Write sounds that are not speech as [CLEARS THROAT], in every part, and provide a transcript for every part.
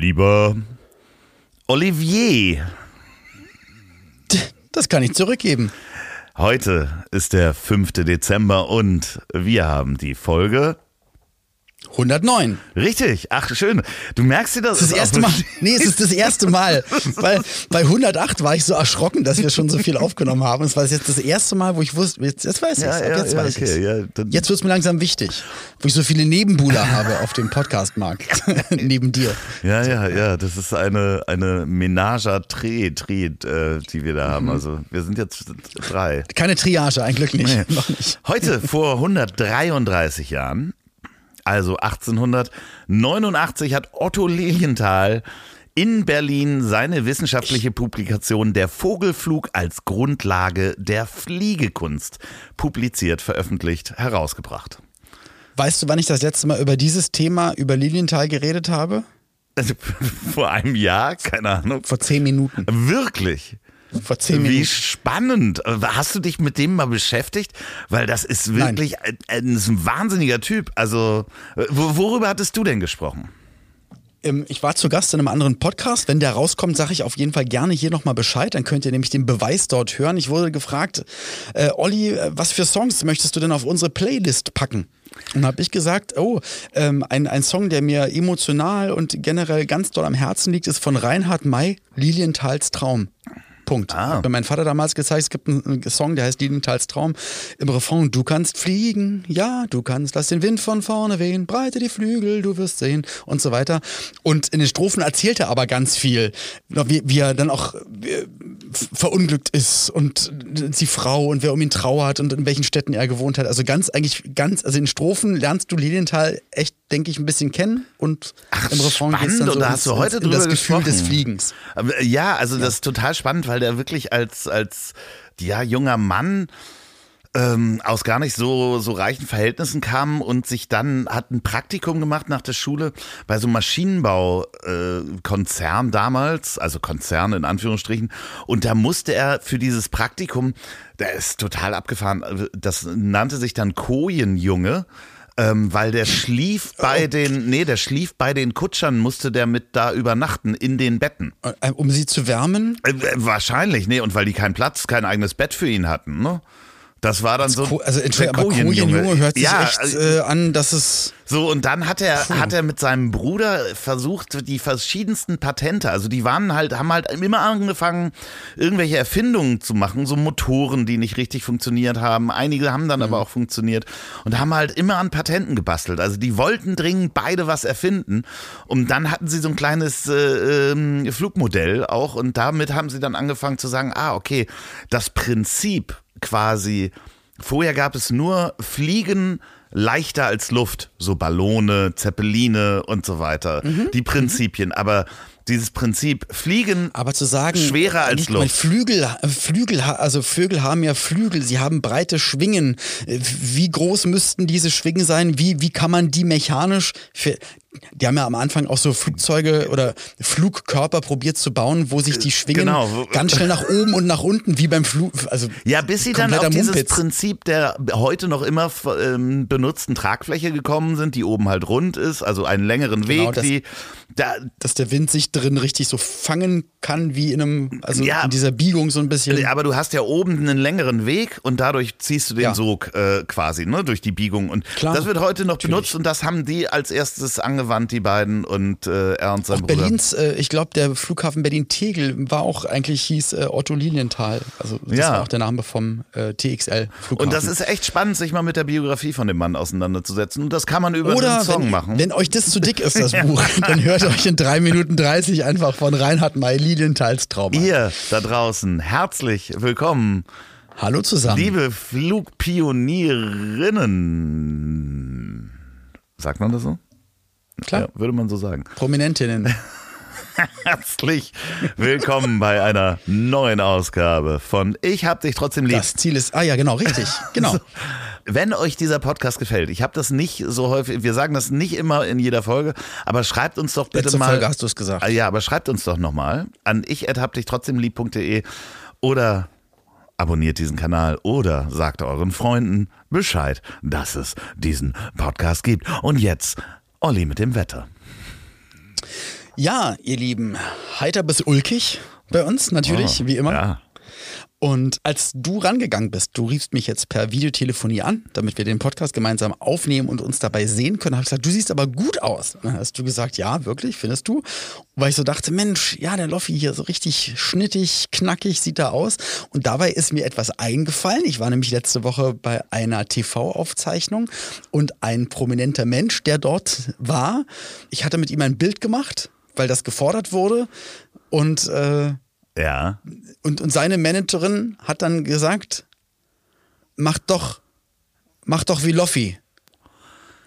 Lieber Olivier, Das kann ich zurückgeben. heute ist der 5. Dezember und wir haben die Folge. 109. Richtig, ach schön. Du merkst dir das? Das das erste Mal. Nee, es ist das erste [LAUGHS] Mal. Weil bei 108 war ich so erschrocken, dass wir schon so viel aufgenommen haben. Es war jetzt das erste Mal, wo ich wusste, jetzt, jetzt weiß ich Ja, es. ja, jetzt ja, weiß okay, ja, Jetzt wird es mir langsam wichtig, wo ich so viele Nebenbuhler habe auf dem Podcastmarkt. [LAUGHS] Neben dir. Ja, ja, ja, das ist eine, eine Menage à Tre, Tre, äh, die wir da haben. Also wir sind jetzt drei. Keine Triage, ein Glück nicht. Nee. [LAUGHS] Noch nicht. Heute vor 133 Jahren, also 1889, hat Otto Lilienthal in Berlin seine wissenschaftliche Publikation Der Vogelflug als Grundlage der Fliegekunst publiziert, veröffentlicht, herausgebracht. Weißt du, wann ich das letzte Mal über dieses Thema, über Lilienthal geredet habe? [LAUGHS] Vor einem Jahr, keine Ahnung. Vor zehn Minuten. Wirklich? Vor zehn Wie Minuten. spannend. Hast du dich mit dem mal beschäftigt? Weil das ist wirklich ein, ein, wahnsinniger Typ. Also, wo- worüber hattest du denn gesprochen? Ähm, Ich war zu Gast in einem anderen Podcast. Wenn der rauskommt, sage ich auf jeden Fall gerne hier nochmal Bescheid. Dann könnt ihr nämlich den Beweis dort hören. Ich wurde gefragt, äh, Olli, äh, was für Songs möchtest du denn auf unsere Playlist packen? Und habe ich gesagt, oh, ähm, ein, ein Song, der mir emotional und generell ganz doll am Herzen liegt, ist von Reinhard May, Lilienthals Traum. Punkt. Ah. Hat mir mein Vater damals gezeigt, es gibt einen, Song, der heißt Lilienthals Traum. Im Refrain, du kannst fliegen, ja, du kannst, lass den Wind von vorne wehen, breite die Flügel, du wirst sehen und so weiter. Und in den Strophen erzählt er aber ganz viel, wie, wie er dann auch äh, verunglückt ist und die Frau und wer um ihn trauert und in welchen Städten er gewohnt hat. Also ganz, eigentlich ganz, also in Strophen lernst du Lilienthal echt, denke ich, ein bisschen kennen und im Refrain geht's spannend. dann so Und da ins- hast du heute in das Gefühl des. Fliegens. Ja, also das ist total spannend, weil der wirklich als, als ja, junger Mann ähm, aus gar nicht so, so reichen Verhältnissen kam und sich dann hat ein Praktikum gemacht nach der Schule bei so einem Maschinenbaukonzern äh, damals, also Konzern in Anführungsstrichen. Und da musste er für dieses Praktikum, der ist total abgefahren, das nannte sich dann Kojenjunge. Ähm, weil der schlief bei den, nee, der schlief bei den Kutschern, musste der mit da übernachten in den Betten. Äh, Um sie zu wärmen, Äh, äh, wahrscheinlich, nee, und weil die keinen Platz, kein eigenes Bett für ihn hatten, ne? Das war dann so. Ko also Kojenjunge. Kojenjunge hört sich ja, echt also- äh, an, dass es so, und dann hat er, hat er mit seinem Bruder versucht, die verschiedensten Patente, also die waren halt, haben halt immer angefangen, irgendwelche Erfindungen zu machen, so Motoren, die nicht richtig funktioniert haben. Einige haben dann aber auch funktioniert und haben halt immer an Patenten gebastelt. Also die wollten dringend beide was erfinden. Und dann hatten sie so ein kleines äh, ähm, Flugmodell auch und damit haben sie dann angefangen zu sagen, ah, okay, das Prinzip quasi, vorher gab es nur Fliegen, leichter als Luft, so Ballone, Zeppeline und so weiter. Mhm. Die Prinzipien, aber dieses Prinzip Fliegen Aber zu sagen, schwerer als nicht Luft. Flügel, äh, Flügel, ha- also Vögel haben ja Flügel, sie haben breite Schwingen. Wie groß müssten diese Schwingen sein? Wie, wie kann man die mechanisch, die haben ja am Anfang auch so Flugzeuge oder Flugkörper probiert zu bauen, wo sich die Schwingen genau, ganz schnell nach oben und nach unten, wie beim Flug, also Ja, bis sie dann auf kompletter dieses Mumpitz. Prinzip der heute noch immer ähm, benutzten Tragfläche gekommen sind, die oben halt rund ist, also einen längeren Genau, Weg, das- die da, dass der Wind sich drin richtig so fangen kann, wie in einem, also Ja. in dieser Biegung so ein bisschen. aber du hast ja oben einen längeren Weg und dadurch ziehst du den Ja. Sog äh, quasi, ne, durch die Biegung. Und Klar, das wird heute noch benutzt und das haben die als erstes angewandt, die beiden und äh, er und sein Auch Bruder. Berlins, äh, ich glaube, der Flughafen Berlin-Tegel war auch eigentlich hieß äh, Otto Lilienthal. Also das Ja. war auch der Name vom äh, TXL-Flughafen. Und das ist echt spannend, sich mal mit der Biografie von dem Mann auseinanderzusetzen. Und das kann man über Oder einen Song wenn, machen. wenn euch das zu dick ist, das [LAUGHS] Buch, dann hört euch in 3 Minuten 30 einfach von Reinhard May Lilienthals Traum an. Ihr da draußen, herzlich willkommen, Hallo zusammen. liebe Flugpionierinnen. Sagt man das so? Klar. Ja, würde man so sagen. Prominentinnen. [LAUGHS] Herzlich willkommen bei einer neuen Ausgabe von Ich hab dich trotzdem lieb. Das Ziel ist, ah ja, genau, richtig, genau. [LAUGHS] Also, wenn euch dieser Podcast gefällt, ich habe das nicht so häufig, wir sagen das nicht immer in jeder Folge, aber schreibt uns doch bitte Letzte mal. Folge hast du es gesagt. Ah, Ja, aber schreibt uns doch nochmal an ich hab dich trotzdem lieb.de oder abonniert diesen Kanal oder sagt euren Freunden Bescheid, dass es diesen Podcast gibt. Und jetzt Olli mit dem Wetter. Ja, ihr Lieben, heiter bis ulkig bei uns natürlich, Oh, wie immer. Ja. Und als du rangegangen bist, du riefst mich jetzt per Videotelefonie an, damit wir den Podcast gemeinsam aufnehmen und uns dabei sehen können, habe ich gesagt, du siehst aber gut aus. Dann hast du gesagt, ja, wirklich, findest du? Weil ich so dachte, Mensch, ja, der Loffi hier so richtig schnittig, knackig sieht er aus. Und dabei ist mir etwas eingefallen. Ich war nämlich letzte Woche bei einer TV-Aufzeichnung und ein prominenter Mensch, der dort war, ich hatte mit ihm ein Bild gemacht, weil das gefordert wurde. Und äh, Ja. und, und seine Managerin hat dann gesagt, mach doch, mach doch wie Loffi.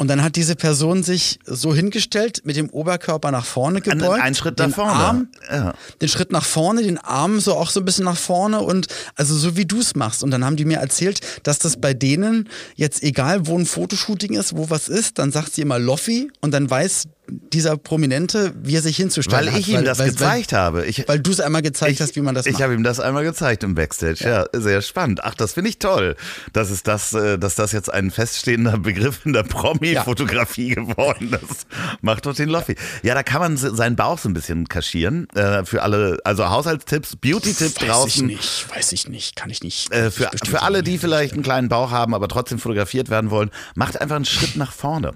Und dann hat diese Person sich so hingestellt, mit dem Oberkörper nach vorne Einen, gebeugt. einen Schritt nach den vorne. Arm, ja. den Schritt nach vorne, den Arm so auch so ein bisschen nach vorne und also so wie du es machst. Und dann haben die mir erzählt, dass das bei denen jetzt egal, wo ein Fotoshooting ist, wo was ist, dann sagt sie immer Loffi und dann weiß dieser Prominente, wie er sich hinzustellen Weil hat. ich ihm das gezeigt habe. Ich, Weil du es einmal gezeigt hast, wie man das ich macht. habe ihm das einmal gezeigt im Backstage. Ja, sehr spannend. Ach, das finde ich toll, dass es das, äh, dass das jetzt ein feststehender [LAUGHS] Begriff in der Promi-Fotografie geworden ist. Macht doch den Loffi. Ja, da kann man se- seinen Bauch so ein bisschen kaschieren. Äh, für alle, also Haushaltstipps, Beauty-Tipp Weiß draußen. ich nicht, weiß ich nicht, kann ich nicht. Äh, für, Ich für alle, die vielleicht einen kleinen Bauch haben, aber trotzdem fotografiert werden wollen, macht einfach einen Schritt nach vorne.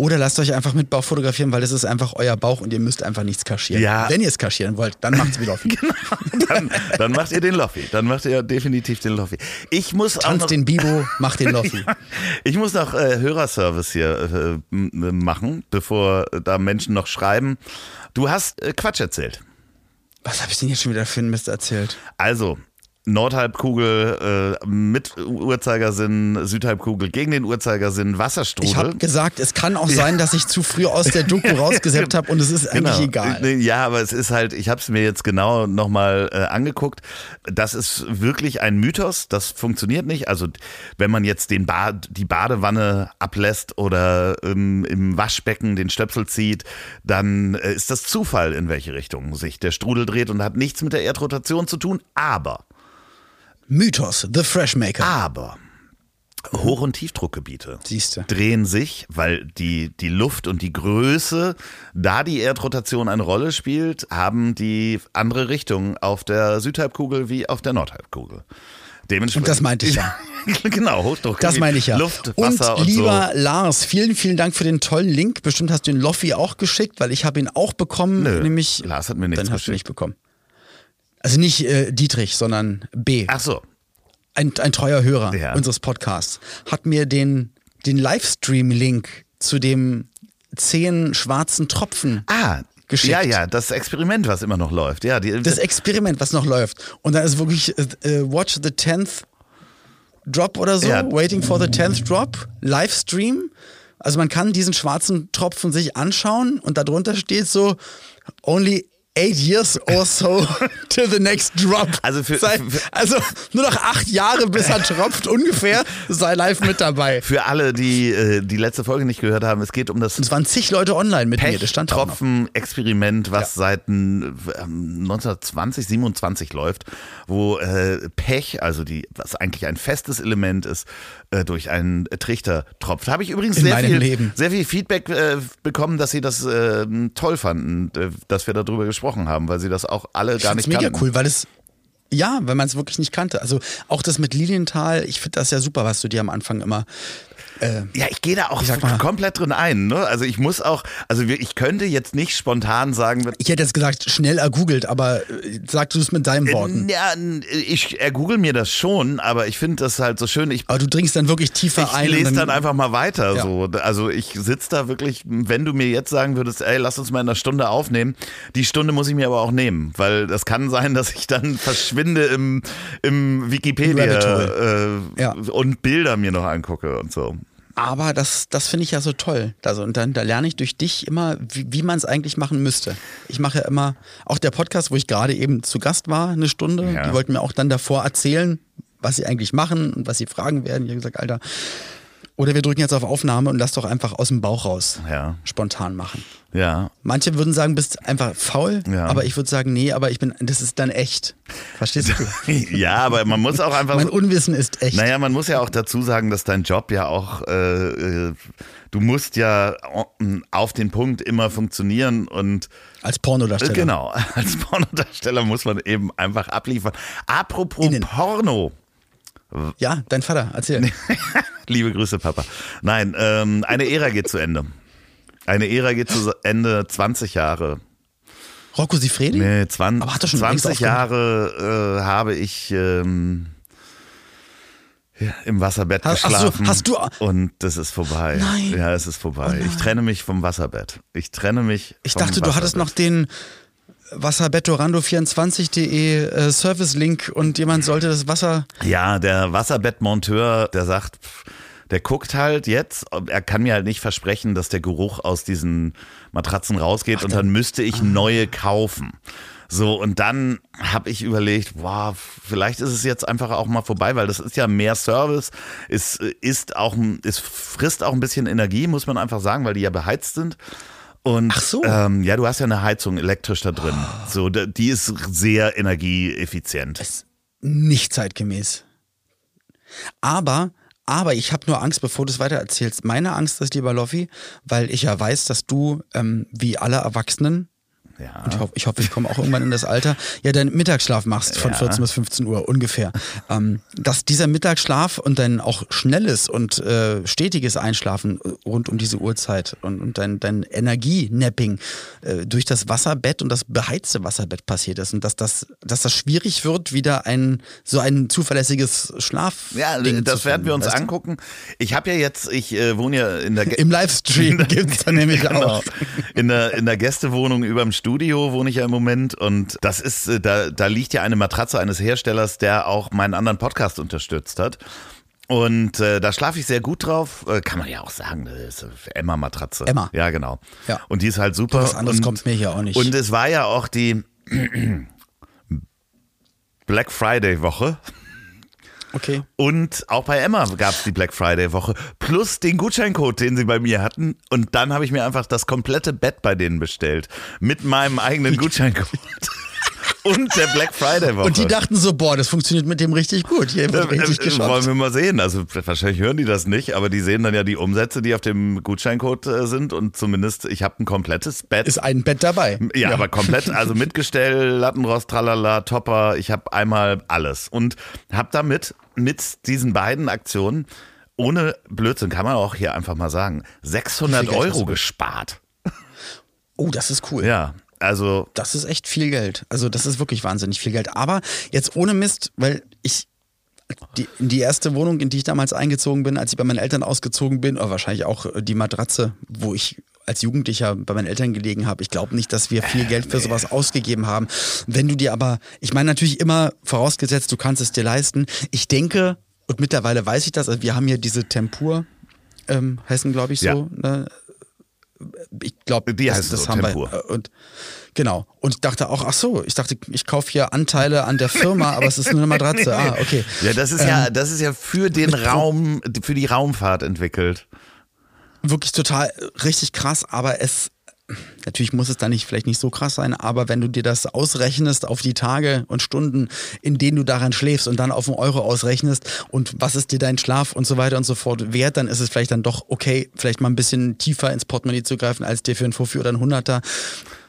Oder lasst euch einfach mit Bauch fotografieren, weil das ist einfach euer Bauch und ihr müsst einfach nichts kaschieren. Ja. Wenn ihr es kaschieren wollt, dann macht's wie Loffi. [LAUGHS] Dann, dann macht ihr den Loffi. Dann macht ihr definitiv den Loffi. Ich muss auch noch, Tanzt den Bibo, macht den Loffi. [LAUGHS] Ich muss noch äh, Hörerservice hier äh, machen, bevor da Menschen noch schreiben. Du hast äh, Quatsch erzählt. Was habe ich denn jetzt schon wieder für einen Mist erzählt? Also, Nordhalbkugel äh, mit Uhrzeigersinn, Südhalbkugel gegen den Uhrzeigersinn, Wasserstrudel. Ich habe gesagt, es kann auch sein, dass ich zu früh aus der Doku [LAUGHS] rausgesäppt habe und es ist eigentlich egal. Nee, Ja, aber es ist halt, ich habe es mir jetzt genau nochmal äh, angeguckt. Das ist wirklich ein Mythos, das funktioniert nicht. Also wenn man jetzt den Bad, die Badewanne ablässt oder ähm, im Waschbecken den Stöpsel zieht, dann äh, ist das Zufall, in welche Richtung sich der Strudel dreht und hat nichts mit der Erdrotation zu tun. Aber, Mythos, The Freshmaker. aber Hoch- und Tiefdruckgebiete Siehste. drehen sich, weil die, die Luft und die Größe, da die Erdrotation eine Rolle spielt, haben die andere Richtung auf der Südhalbkugel wie auf der Nordhalbkugel. Dementsprechend. Und das meinte ich ja. [LAUGHS] genau, Hochdruck. Das meine ich ja. Luft, und Wasser und, lieber so. Lars, vielen, vielen Dank für den tollen Link. Bestimmt hast du den Loffi auch geschickt, weil ich habe ihn auch bekommen. Nö, nämlich Lars hat mir nichts Dann hast du geschickt. nicht bekommen. Also nicht äh, Dietrich, sondern B. Ach so. ein, ein treuer Hörer Ja. unseres Podcasts, hat mir den, den Livestream-Link zu dem zehn schwarzen Tropfen Ah, Geschickt. ja, ja, das Experiment, was immer noch läuft. Ja, die, das Experiment, was noch läuft. Und dann ist wirklich äh, äh, Watch the 10th Drop oder so, Ja. Waiting for the 10th Drop, Livestream. Also man kann diesen schwarzen Tropfen sich anschauen und darunter steht so Only eight years or so [LAUGHS] to the next drop. Also für- sei, also nur noch acht Jahre, bis er tropft ungefähr. Sei live mit dabei. für alle, die äh, die letzte Folge nicht gehört haben, es geht um das Und es waren zig Leute online mit mir. Das stand. Pech-Tropfen-Experiment, was seit ähm, 1920, 27 läuft, wo äh, Pech, also die, was eigentlich ein festes Element ist, äh, durch einen Trichter tropft. Habe ich übrigens In sehr viel, Leben. sehr viel Feedback äh, bekommen, dass sie das äh, toll fanden, äh, dass wir darüber gesprochen haben, weil sie das auch alle Ich gar nicht mega kannten. cool, weil es ja, weil man es wirklich nicht kannte. Also auch das mit Lilienthal, ich finde das ja super, was du dir am Anfang immer äh, Ja, ich gehe da auch Ich mal- komplett drin ein. Ne? Also ich muss auch, also ich könnte jetzt nicht spontan sagen, Ich hätte jetzt gesagt, schnell ergoogelt, aber äh, sag du es mit deinen Worten. Ja, ich er google mir das schon, aber ich finde das halt so schön. Ich, Aber du dringst dann wirklich tiefer ich ein. und lese dann einfach mal weiter. Ja. So. Also ich sitze da wirklich, wenn du mir jetzt sagen würdest, ey, lass uns mal in einer Stunde aufnehmen, die Stunde muss ich mir aber auch nehmen, weil das kann sein, [LAUGHS] dass ich dann verschwinde im, im Wikipedia äh, Ja. und Bilder mir noch angucke und so. Aber das, das finde ich ja so toll. Also, und dann da lerne ich durch dich immer, wie, wie man es eigentlich machen müsste. Ich mache ja immer, auch der Podcast, wo ich gerade eben zu Gast war, eine Stunde, Ja. die wollten mir auch dann davor erzählen, was sie eigentlich machen und was sie fragen werden. Ich habe gesagt, Alter, oder wir drücken jetzt auf Aufnahme und lass doch einfach aus dem Bauch raus Ja. spontan machen. Ja. Manche würden sagen, bist einfach faul, Ja. aber ich würde sagen, nee, aber ich bin, das ist dann echt. Verstehst du? [LAUGHS] Ja, aber man muss auch einfach. mein Unwissen ist echt. Naja, man muss ja auch dazu sagen, dass dein Job ja auch, äh, äh, du musst ja auf den Punkt immer funktionieren und Als Pornodarsteller. genau, [LAUGHS] als Pornodarsteller muss man eben einfach abliefern. Apropos Innen. Porno. Ja, dein Vater, erzähl. [LAUGHS] Liebe Grüße, Papa. Nein, ähm, eine Ära geht zu Ende. Eine Ära geht zu Ende, 20 Jahre. Rocco Sifredi? Nee, 20, Aber hat er schon längst 20 Jahre äh, habe ich ähm, ja, im Wasserbett Ha- ach so, geschlafen. hast du- Und das ist vorbei. Nein. Ja, es ist vorbei. Oh ich trenne mich vom Wasserbett. Ich trenne mich. Ich dachte, du hattest noch Wasserbett. den wasserbettorando24.de äh, Service-Link und jemand sollte das Wasser. Ja, der Wasserbettmonteur, der sagt, der guckt halt jetzt, er kann mir halt nicht versprechen, dass der Geruch aus diesen Matratzen rausgeht und dann müsste Ah. ich neue kaufen. So, und dann habe ich überlegt, wow, vielleicht ist es jetzt einfach auch mal vorbei, weil das ist ja mehr Service, es ist auch, es frisst auch ein bisschen Energie, muss man einfach sagen, weil die ja beheizt sind. Und Ach so. ähm, ja, du hast ja eine Heizung elektrisch da drin. So, da- die ist sehr energieeffizient. Nicht zeitgemäß. Aber, aber ich habe nur Angst, bevor du es weiter erzählst. Meine Angst ist, lieber Loffi, weil ich ja weiß, dass du, ähm, wie alle Erwachsenen, Ja. und ich hoffe, ich, hoffe, ich komme auch irgendwann in das Alter, ja, deinen Mittagsschlaf machst von Ja. 14 bis 15 Uhr ungefähr. Ähm, dass dieser Mittagsschlaf und dein auch schnelles und äh, stetiges Einschlafen rund um diese Uhrzeit und, und dein, dein Energienapping äh, durch das Wasserbett und das beheizte Wasserbett passiert ist und dass das, dass das schwierig wird, wieder ein so ein zuverlässiges Schlaf. Ja, das werden wir uns angucken. Ich habe ja jetzt, ich äh, wohne ja in der Ge- Im Livestream gibt es dann nämlich [LAUGHS] Genau. auch. In der, in der Gästewohnung über dem Studio wohne ich ja im Moment und das ist, äh, da, da liegt ja eine Matratze eines Herstellers, der auch meinen anderen Podcast unterstützt hat. Und äh, da schlafe ich sehr gut drauf. Äh, kann man ja auch sagen, das ist Emma-Matratze. Emma. Ja, genau. Ja. Und die ist halt super. Was anderes und, kommt mir hier auch nicht. Und es war ja auch die [CLEARS THROAT] Black Friday-Woche. Okay. Und auch bei Emma gab es die Black Friday Woche plus den Gutscheincode, den sie bei mir hatten. Und dann habe ich mir einfach das komplette Bett bei denen bestellt mit meinem eigenen [LAUGHS] Gutscheincode und der Black Friday Woche. Und die dachten so, boah, das funktioniert mit dem richtig gut. Hier wird Äh, richtig äh, geschafft. wollen wir mal sehen. Also wahrscheinlich hören die das nicht, aber die sehen dann ja die Umsätze, die auf dem Gutscheincode äh, sind und zumindest ich habe ein komplettes Bett. Ist ein Bett dabei. Ja, aber komplett, also [LAUGHS] mit Gestell, Lattenrost, tralala, Topper, ich habe einmal alles und habe damit mit diesen beiden Aktionen ohne Blödsinn, kann man auch hier einfach mal sagen, 600 Wie viel Geld hast Euro gespart. Oh, das ist cool. Ja, also Das ist echt viel Geld. Also das ist wirklich wahnsinnig viel Geld. Aber jetzt ohne Mist, weil ich die, die erste Wohnung, in die ich damals eingezogen bin, als ich bei meinen Eltern ausgezogen bin, oder wahrscheinlich auch äh, die Matratze, wo ich als Jugendlicher bei meinen Eltern gelegen habe. Ich glaube nicht, dass wir viel Geld für sowas ausgegeben haben. Wenn du dir aber, ich meine natürlich immer vorausgesetzt, du kannst es dir leisten. Ich denke, und mittlerweile weiß ich das, also wir haben hier diese Tempur, ähm, heißen glaube ich so, Ja. ne? Ich glaube, das, heißt das so, haben Tempur. wir. äh, Und genau. Und ich dachte auch, ach so, ich dachte, ich kaufe hier Anteile an der Firma, aber es ist nur eine Matratze. [LAUGHS] Ah, okay. ja, das ist ja, das ist ja für den Raum, für die Raumfahrt entwickelt. Wirklich total äh, richtig krass, aber es. Natürlich muss es dann nicht, vielleicht nicht so krass sein, aber wenn du dir das ausrechnest auf die Tage und Stunden, in denen du daran schläfst und dann auf einen Euro ausrechnest und was ist dir dein Schlaf und so weiter und so fort wert, dann ist es vielleicht dann doch okay, vielleicht mal ein bisschen tiefer ins Portemonnaie zu greifen, als dir für einen Fuffi oder einen Hunderter.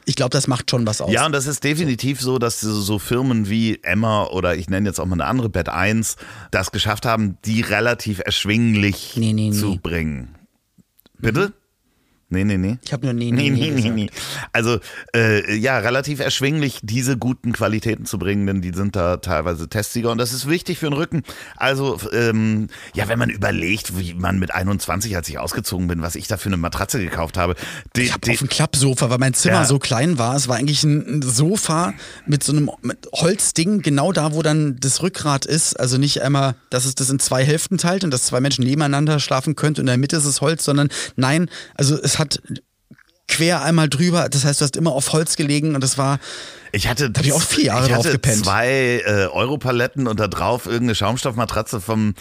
Ich glaube, das macht schon was aus. Ja, und das ist definitiv so, dass so, Firmen wie Emma oder ich nenne jetzt auch mal eine andere Bett 1 das geschafft haben, die relativ erschwinglich Nee, nee, nee. zu bringen. Bitte? Nee, nee, nee. Ich habe nur nee, nee, nee, nee, nee, nee. Also äh, ja, relativ erschwinglich, diese guten Qualitäten zu bringen, denn die sind da teilweise Testsieger und das ist wichtig für den Rücken. Also ähm, ja, wenn man überlegt, wie man mit 21, als ich ausgezogen bin, was ich da für eine Matratze gekauft habe. Die, ich habe auf ein Klappsofa, weil mein Zimmer ja. so klein war. Es war eigentlich ein Sofa mit so einem Holzding, genau da, wo dann das Rückgrat ist. Also nicht einmal, dass es das in zwei Hälften teilt und dass zwei Menschen nebeneinander schlafen könnten und in der Mitte ist es Holz, sondern nein, also es hat quer einmal drüber. Das heißt, du hast immer auf Holz gelegen und das war. Ich hatte, da hab ich auch vier Jahre ich drauf hatte gepennt. zwei äh, Europaletten und da drauf irgendeine Schaumstoffmatratze vom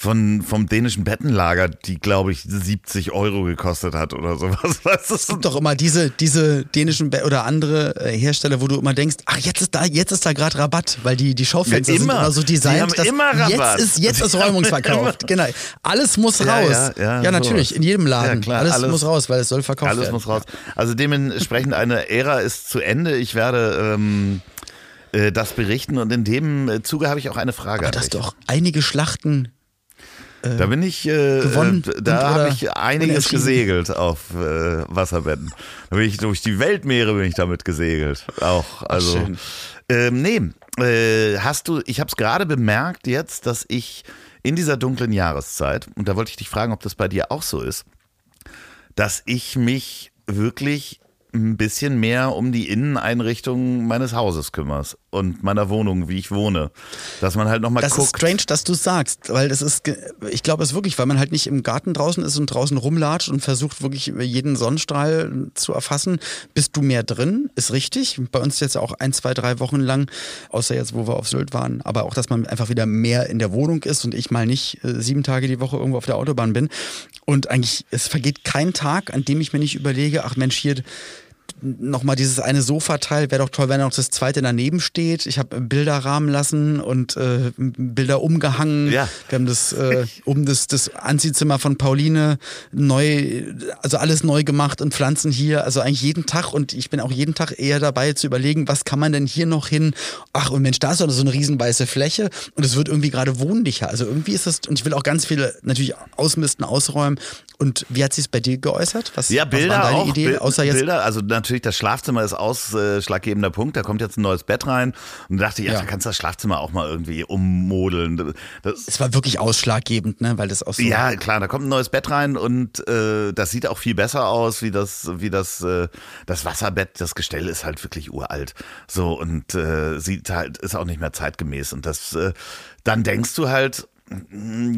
von, vom dänischen Bettenlager, die, glaube ich, 70 Euro gekostet hat oder sowas. [LAUGHS] Weißt du? Es gibt doch immer diese, diese dänischen Be oder andere äh, Hersteller, wo du immer denkst, ach, jetzt ist da, jetzt ist da gerade Rabatt, weil die, die Schaufenster ja, immer. sind immer so designt, dass immer Rabatt. jetzt ist, jetzt ist Räumungsverkauf. Genau. Alles muss raus. Ja, ja, ja natürlich, in jedem Laden. Klar, alles, alles, muss raus, weil es soll verkauft alles werden. Alles muss raus. Also dementsprechend eine Ära ist zu Ende. Ich werde ähm, äh, das berichten und in dem Zuge habe ich auch eine Frage. Aber dass doch einige Schlachten äh, da bin ich, äh, gewonnen. Da habe ich einiges gesegelt auf äh, Wasserbetten. Da bin ich durch die Weltmeere bin ich damit gesegelt. Auch, also. Ähm, nee, äh, hast du, ich habe es gerade bemerkt jetzt, dass ich in dieser dunklen Jahreszeit, und da wollte ich dich fragen, ob das bei dir auch so ist, dass ich mich wirklich ein bisschen mehr um die Inneneinrichtung meines Hauses kümmerst und meiner Wohnung, wie ich wohne. Dass man halt nochmal guckt. Das ist strange, dass du sagst, weil das ist, ich glaube es wirklich, weil man halt nicht im Garten draußen ist und draußen rumlatscht und versucht wirklich jeden Sonnenstrahl zu erfassen. Bist du mehr drin? Ist richtig. Bei uns jetzt auch ein, zwei, drei Wochen lang, außer jetzt, wo wir auf Sylt waren, aber auch, dass man einfach wieder mehr in der Wohnung ist und ich mal nicht äh, sieben Tage die Woche irgendwo auf der Autobahn bin. Und eigentlich, es vergeht kein Tag, an dem ich mir nicht überlege, ach Mensch, hier nochmal dieses eine Sofateil, wäre doch toll, wenn noch das zweite daneben steht. Ich habe Bilder rahmen lassen und äh, Bilder umgehangen. Ja. Wir haben das äh, um das, das Anziehzimmer von Pauline neu, also alles neu gemacht und Pflanzen hier, also eigentlich jeden Tag und ich bin auch jeden Tag eher dabei zu überlegen, was kann man denn hier noch hin? Ach und Mensch, da ist doch so eine riesen weiße Fläche und es wird irgendwie gerade wohnlicher. Also irgendwie ist das, und ich will auch ganz viele natürlich ausmisten, ausräumen. Und wie hat sich es bei dir geäußert? Was, ja, Bilder was war deine auch, Idee? Außer jetzt Bilder, also natürlich das Schlafzimmer ist ausschlaggebender Punkt. Da kommt jetzt ein neues Bett rein und da dachte ich, ja, ja. da kannst du das Schlafzimmer auch mal irgendwie ummodeln. Das, es war wirklich ausschlaggebend, ne, weil das auch so. Ja, klar, da kommt ein neues Bett rein und äh, das sieht auch viel besser aus, wie das, wie das, äh, das Wasserbett. Das Gestell ist halt wirklich uralt. So und äh, sieht halt ist auch nicht mehr zeitgemäß und das, äh, dann denkst du halt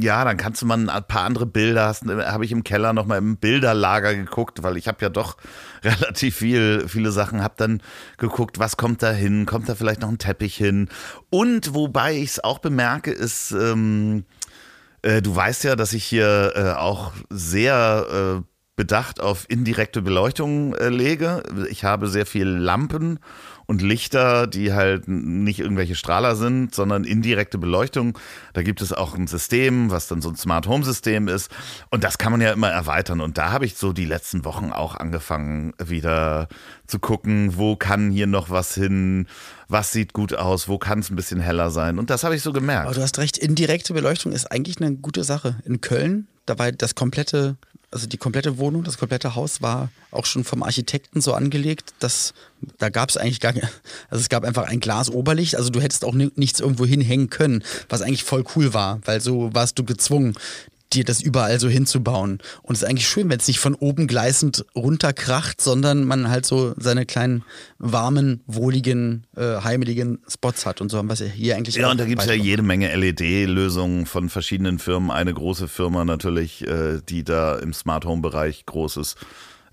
ja, dann kannst du mal ein paar andere Bilder, hast, habe ich im Keller nochmal im Bilderlager geguckt, weil ich habe ja doch [LAUGHS] relativ viel, viele Sachen, habe dann geguckt, was kommt da hin, kommt da vielleicht noch ein Teppich hin und wobei ich es auch bemerke, ist, ähm, äh, du weißt ja, dass ich hier äh, auch sehr äh, bedacht auf indirekte Beleuchtung äh, lege. Ich habe sehr viel Lampen und Lichter, die halt nicht irgendwelche Strahler sind, sondern indirekte Beleuchtung. Da gibt es auch ein System, was dann so ein Smart Home System ist. Und das kann man ja immer erweitern. Und da habe ich so die letzten Wochen auch angefangen, wieder zu gucken, wo kann hier noch was hin, was sieht gut aus, wo kann es ein bisschen heller sein. Und das habe ich so gemerkt. Aber du hast recht, indirekte Beleuchtung ist eigentlich eine gute Sache. In Köln, dabei das komplette also die komplette Wohnung, das komplette Haus war auch schon vom Architekten so angelegt, dass da gab es eigentlich gar also es gab einfach ein Glasoberlicht, also du hättest auch nichts irgendwo hinhängen können, was eigentlich voll cool war, weil so warst du gezwungen, dir das überall so hinzubauen. Und es ist eigentlich schön, wenn es nicht von oben gleißend runterkracht, sondern man halt so seine kleinen warmen, wohligen, äh, heimeligen Spots hat und so haben wir es ja hier eigentlich. Ja, und da gibt es ja jede Menge LED-Lösungen von verschiedenen Firmen. Eine große Firma natürlich, äh, die da im Smart Home Bereich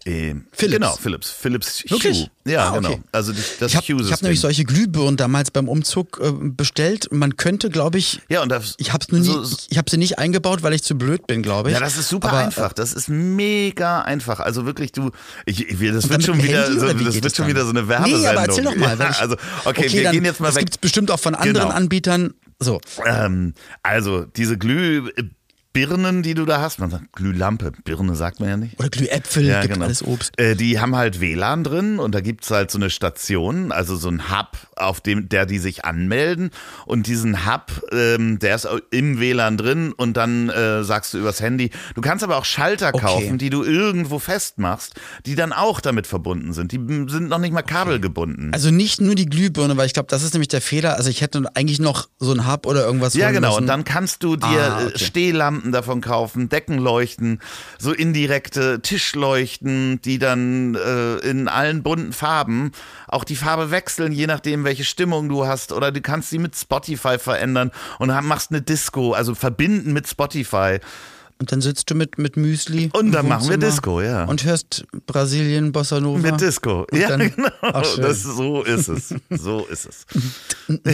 groß ist. Äh, Philips. Genau, Philips. Philips Wirklich? Hue. Ja, ah, okay. genau. Also das ich habe hab nämlich solche Glühbirnen damals beim Umzug äh, bestellt. Man könnte, glaube ich, ja, und das, ich habe so, hab sie nicht eingebaut, weil ich zu blöd bin, glaube ich. Ja, das ist super Aber, einfach. Das ist mega einfach. Also wirklich, du, ich, ich das wird schon wieder, so, das wird schon wieder so eine Werbesendung. Nee, aber erzähl doch mal. [LAUGHS] Ja, also, okay, okay wir dann, gehen jetzt mal das weg. Das gibt es bestimmt auch von anderen genau. Anbietern. So. Ähm, also diese Glüh Birnen, die du da hast, man sagt Glühlampe, Birne sagt man ja nicht. Oder Glühäpfel, Ja, gibt genau. alles Obst. Äh, die haben halt WLAN drin und da gibt's halt so eine Station, also so ein Hub, auf dem der die sich anmelden und diesen Hub, ähm, der ist im WLAN drin und dann äh, sagst du übers Handy. Du kannst aber auch Schalter Okay. kaufen, die du irgendwo festmachst, die dann auch damit verbunden sind. Die sind noch nicht mal kabelgebunden. Also nicht nur die Glühbirne, weil ich glaube, das ist nämlich der Fehler. Also ich hätte eigentlich noch so ein Hub oder irgendwas Ja, genau. müssen. Und dann kannst du dir Ah, äh, okay. Stehlampen davon kaufen, Deckenleuchten, so indirekte Tischleuchten, die dann äh, in allen bunten Farben auch die Farbe wechseln, je nachdem, welche Stimmung du hast. Oder du kannst sie mit Spotify verändern und machst eine Disco, also verbinden mit Spotify. Und dann sitzt du mit, mit Müsli. Und dann machen wir Disco, ja. Und hörst Brasilien, Bossa Nova. Mit Disco. Ja, dann- genau. Das, so ist es. So ist es. [LAUGHS]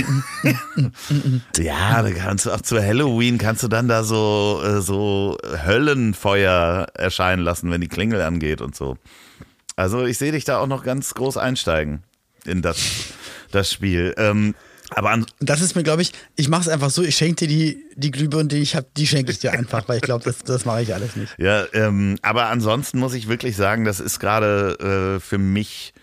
ja, da kannst du auch zu Halloween kannst du dann da so, äh, so Höllenfeuer erscheinen lassen, wenn die Klingel angeht und so. Also ich sehe dich da auch noch ganz groß einsteigen in das, das Spiel. Ähm, aber das ist mir, glaube ich, ich mache es einfach so, ich schenke dir die, die Glühbirne, die ich habe, die schenke ich dir [LAUGHS] einfach, weil ich glaube, das, das mache ich alles nicht. Ja, ähm, aber ansonsten muss ich wirklich sagen, das ist gerade äh, für mich.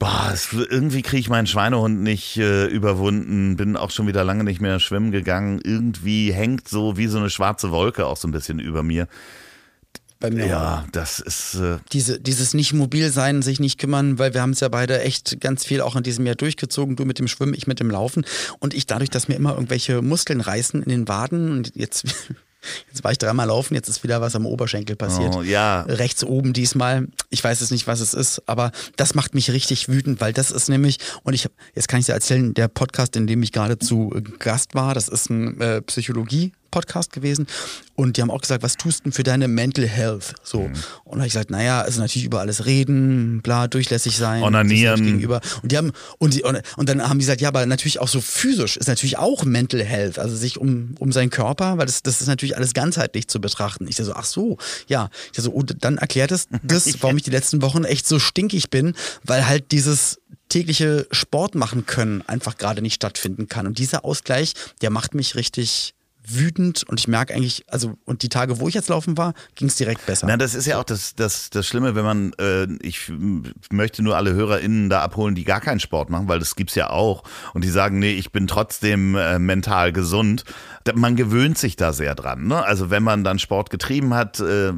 Boah, es, irgendwie kriege ich meinen Schweinehund nicht äh, überwunden, bin auch schon wieder lange nicht mehr schwimmen gegangen. Irgendwie hängt so wie so eine schwarze Wolke auch so ein bisschen über mir. Bei mir. Ja, das ist. Äh, Diese, dieses nicht mobil sein, sich nicht kümmern, weil wir haben es ja beide echt ganz viel auch in diesem Jahr durchgezogen. Du mit dem Schwimmen, ich mit dem Laufen. Und ich dadurch, dass mir immer irgendwelche Muskeln reißen in den Waden und jetzt, [LAUGHS] jetzt war ich dreimal laufen, jetzt ist wieder was am Oberschenkel passiert. Oh, ja. Rechts oben diesmal. Ich weiß es nicht, was es ist, aber das macht mich richtig wütend, weil das ist nämlich, und ich, jetzt kann ich dir erzählen, der Podcast, in dem ich gerade zu Gast war, das ist ein äh, Psychologie- Podcast gewesen und die haben auch gesagt, was tust du denn für deine Mental Health? So. Mhm. Und da habe ich gesagt, naja, also natürlich über alles reden, bla, durchlässig sein. Onanieren. Gegenüber. Und die haben, und, die, und, und dann haben die gesagt, ja, aber natürlich auch so physisch ist natürlich auch Mental Health, also sich um, um seinen Körper, weil das, das ist natürlich alles ganzheitlich zu betrachten. Ich dachte so, ach so, ja. Ich dachte so, oh, dann erklärt es [LAUGHS] das, warum ich die letzten Wochen echt so stinkig bin, weil halt dieses tägliche Sport machen können einfach gerade nicht stattfinden kann. Und dieser Ausgleich, der macht mich richtig wütend und ich merke eigentlich, also und die Tage, wo ich jetzt laufen war, ging es direkt besser. Na, das ist ja auch das, das, das Schlimme, wenn man, äh, ich möchte nur alle HörerInnen da abholen, die gar keinen Sport machen, weil das gibt's ja auch. Und die sagen, nee, ich bin trotzdem äh, mental gesund. Man gewöhnt sich da sehr dran. Ne? Also wenn man dann Sport getrieben hat, äh,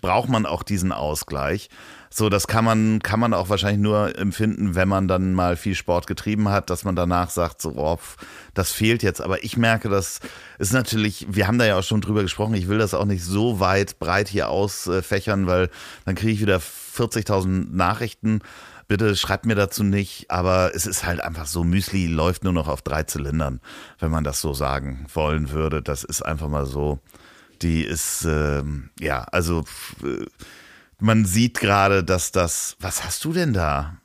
braucht man auch diesen Ausgleich. So, das kann man, kann man auch wahrscheinlich nur empfinden, wenn man dann mal viel Sport getrieben hat, dass man danach sagt, so, oh, das fehlt jetzt. Aber ich merke, das ist natürlich, wir haben da ja auch schon drüber gesprochen, ich will das auch nicht so weit breit hier ausfächern, weil dann kriege ich wieder 40.000 Nachrichten. Bitte schreibt mir dazu nicht, aber es ist halt einfach so, Müsli läuft nur noch auf drei Zylindern, wenn man das so sagen wollen würde. Das ist einfach mal so. Die ist, ähm, ja, also äh, man sieht gerade, dass das, was hast du denn da?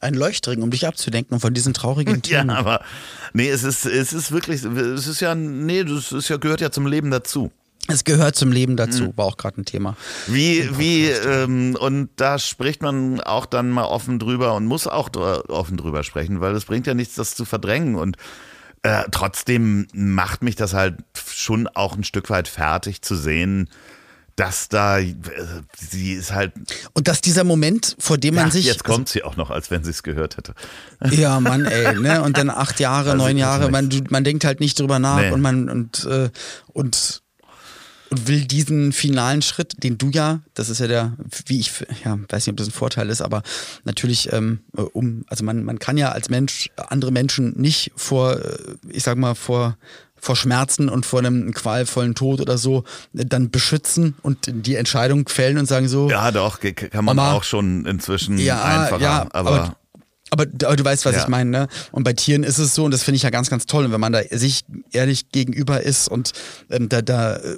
Ein Leuchtring, um dich abzudenken von diesen traurigen [LAUGHS] Ja, Tieren. aber nee, es ist, es ist wirklich, es ist ja, nee, das ist ja, gehört ja zum Leben dazu. Es gehört zum Leben dazu, Mhm. war auch gerade ein Thema. Wie, wie, ähm, und da spricht man auch dann mal offen drüber und muss auch offen drüber sprechen, weil es bringt ja nichts, das zu verdrängen. Und äh, trotzdem macht mich das halt schon auch ein Stück weit fertig zu sehen, dass da, äh, sie ist halt, Und dass dieser Moment, vor dem man ja, sich. jetzt kommt sie auch noch, als wenn sie es gehört hätte. [LAUGHS] Ja, Mann, ey, ne? Und dann acht Jahre, Also, neun Jahre, man, man denkt halt nicht drüber nach Nee. und man und, äh, und und will diesen finalen Schritt, den du ja, das ist ja der, wie ich, ja, weiß nicht, ob das ein Vorteil ist, aber natürlich, ähm, um, also man, man kann ja als Mensch andere Menschen nicht vor, äh, ich sag mal, vor vor Schmerzen und vor einem qualvollen Tod oder so äh, dann beschützen und die Entscheidung fällen und sagen so, Ja, doch, kann man Mama. auch schon inzwischen ja, einfacher. ja, aber, aber, aber, aber du weißt, was Ja. ich meine, ne? Und bei Tieren ist es so, und das finde ich ja ganz, ganz toll, wenn man da sich ehrlich gegenüber ist und ähm, da, da, äh,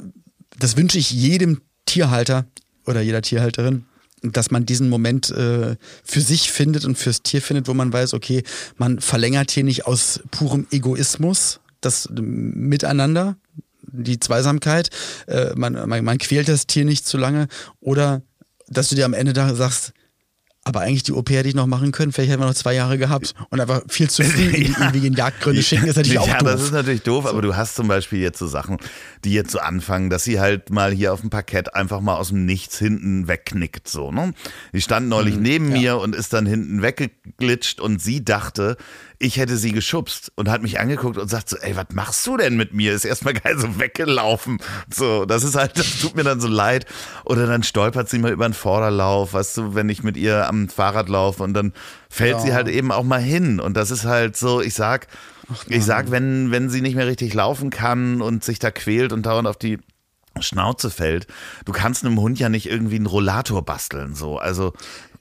das wünsche ich jedem Tierhalter oder jeder Tierhalterin, dass man diesen Moment äh, für sich findet und fürs Tier findet, wo man weiß, okay, man verlängert hier nicht aus purem Egoismus das Miteinander, die Zweisamkeit, äh, man, man, man quält das Tier nicht zu lange oder dass du dir am Ende da sagst, aber eigentlich die OP hätte ich noch machen können, vielleicht hätten wir noch zwei Jahre gehabt und einfach viel zu früh [LAUGHS] in die ewigen Jagdgründe schicken, ist natürlich ja, auch Ja, doof. das ist natürlich doof, aber du hast zum Beispiel jetzt so Sachen, die jetzt so anfangen, dass sie halt mal hier auf dem Parkett einfach mal aus dem Nichts hinten wegknickt, so, ne? Die stand neulich Mhm, neben mir und ist dann hinten weggeglitscht und sie dachte, ich hätte sie geschubst und hat mich angeguckt und sagt so, ey, was machst du denn mit mir? Ist erstmal geil so weggelaufen. So, das ist halt, das tut mir dann so leid. Oder dann stolpert sie mal über den Vorderlauf, weißt du, wenn ich mit ihr am Fahrrad laufe und dann fällt Ja. sie halt eben auch mal hin. Und das ist halt so, ich sag, ich sag, wenn, wenn sie nicht mehr richtig laufen kann und sich da quält und dauernd auf die Schnauze fällt, du kannst einem Hund ja nicht irgendwie einen Rollator basteln, so. Also,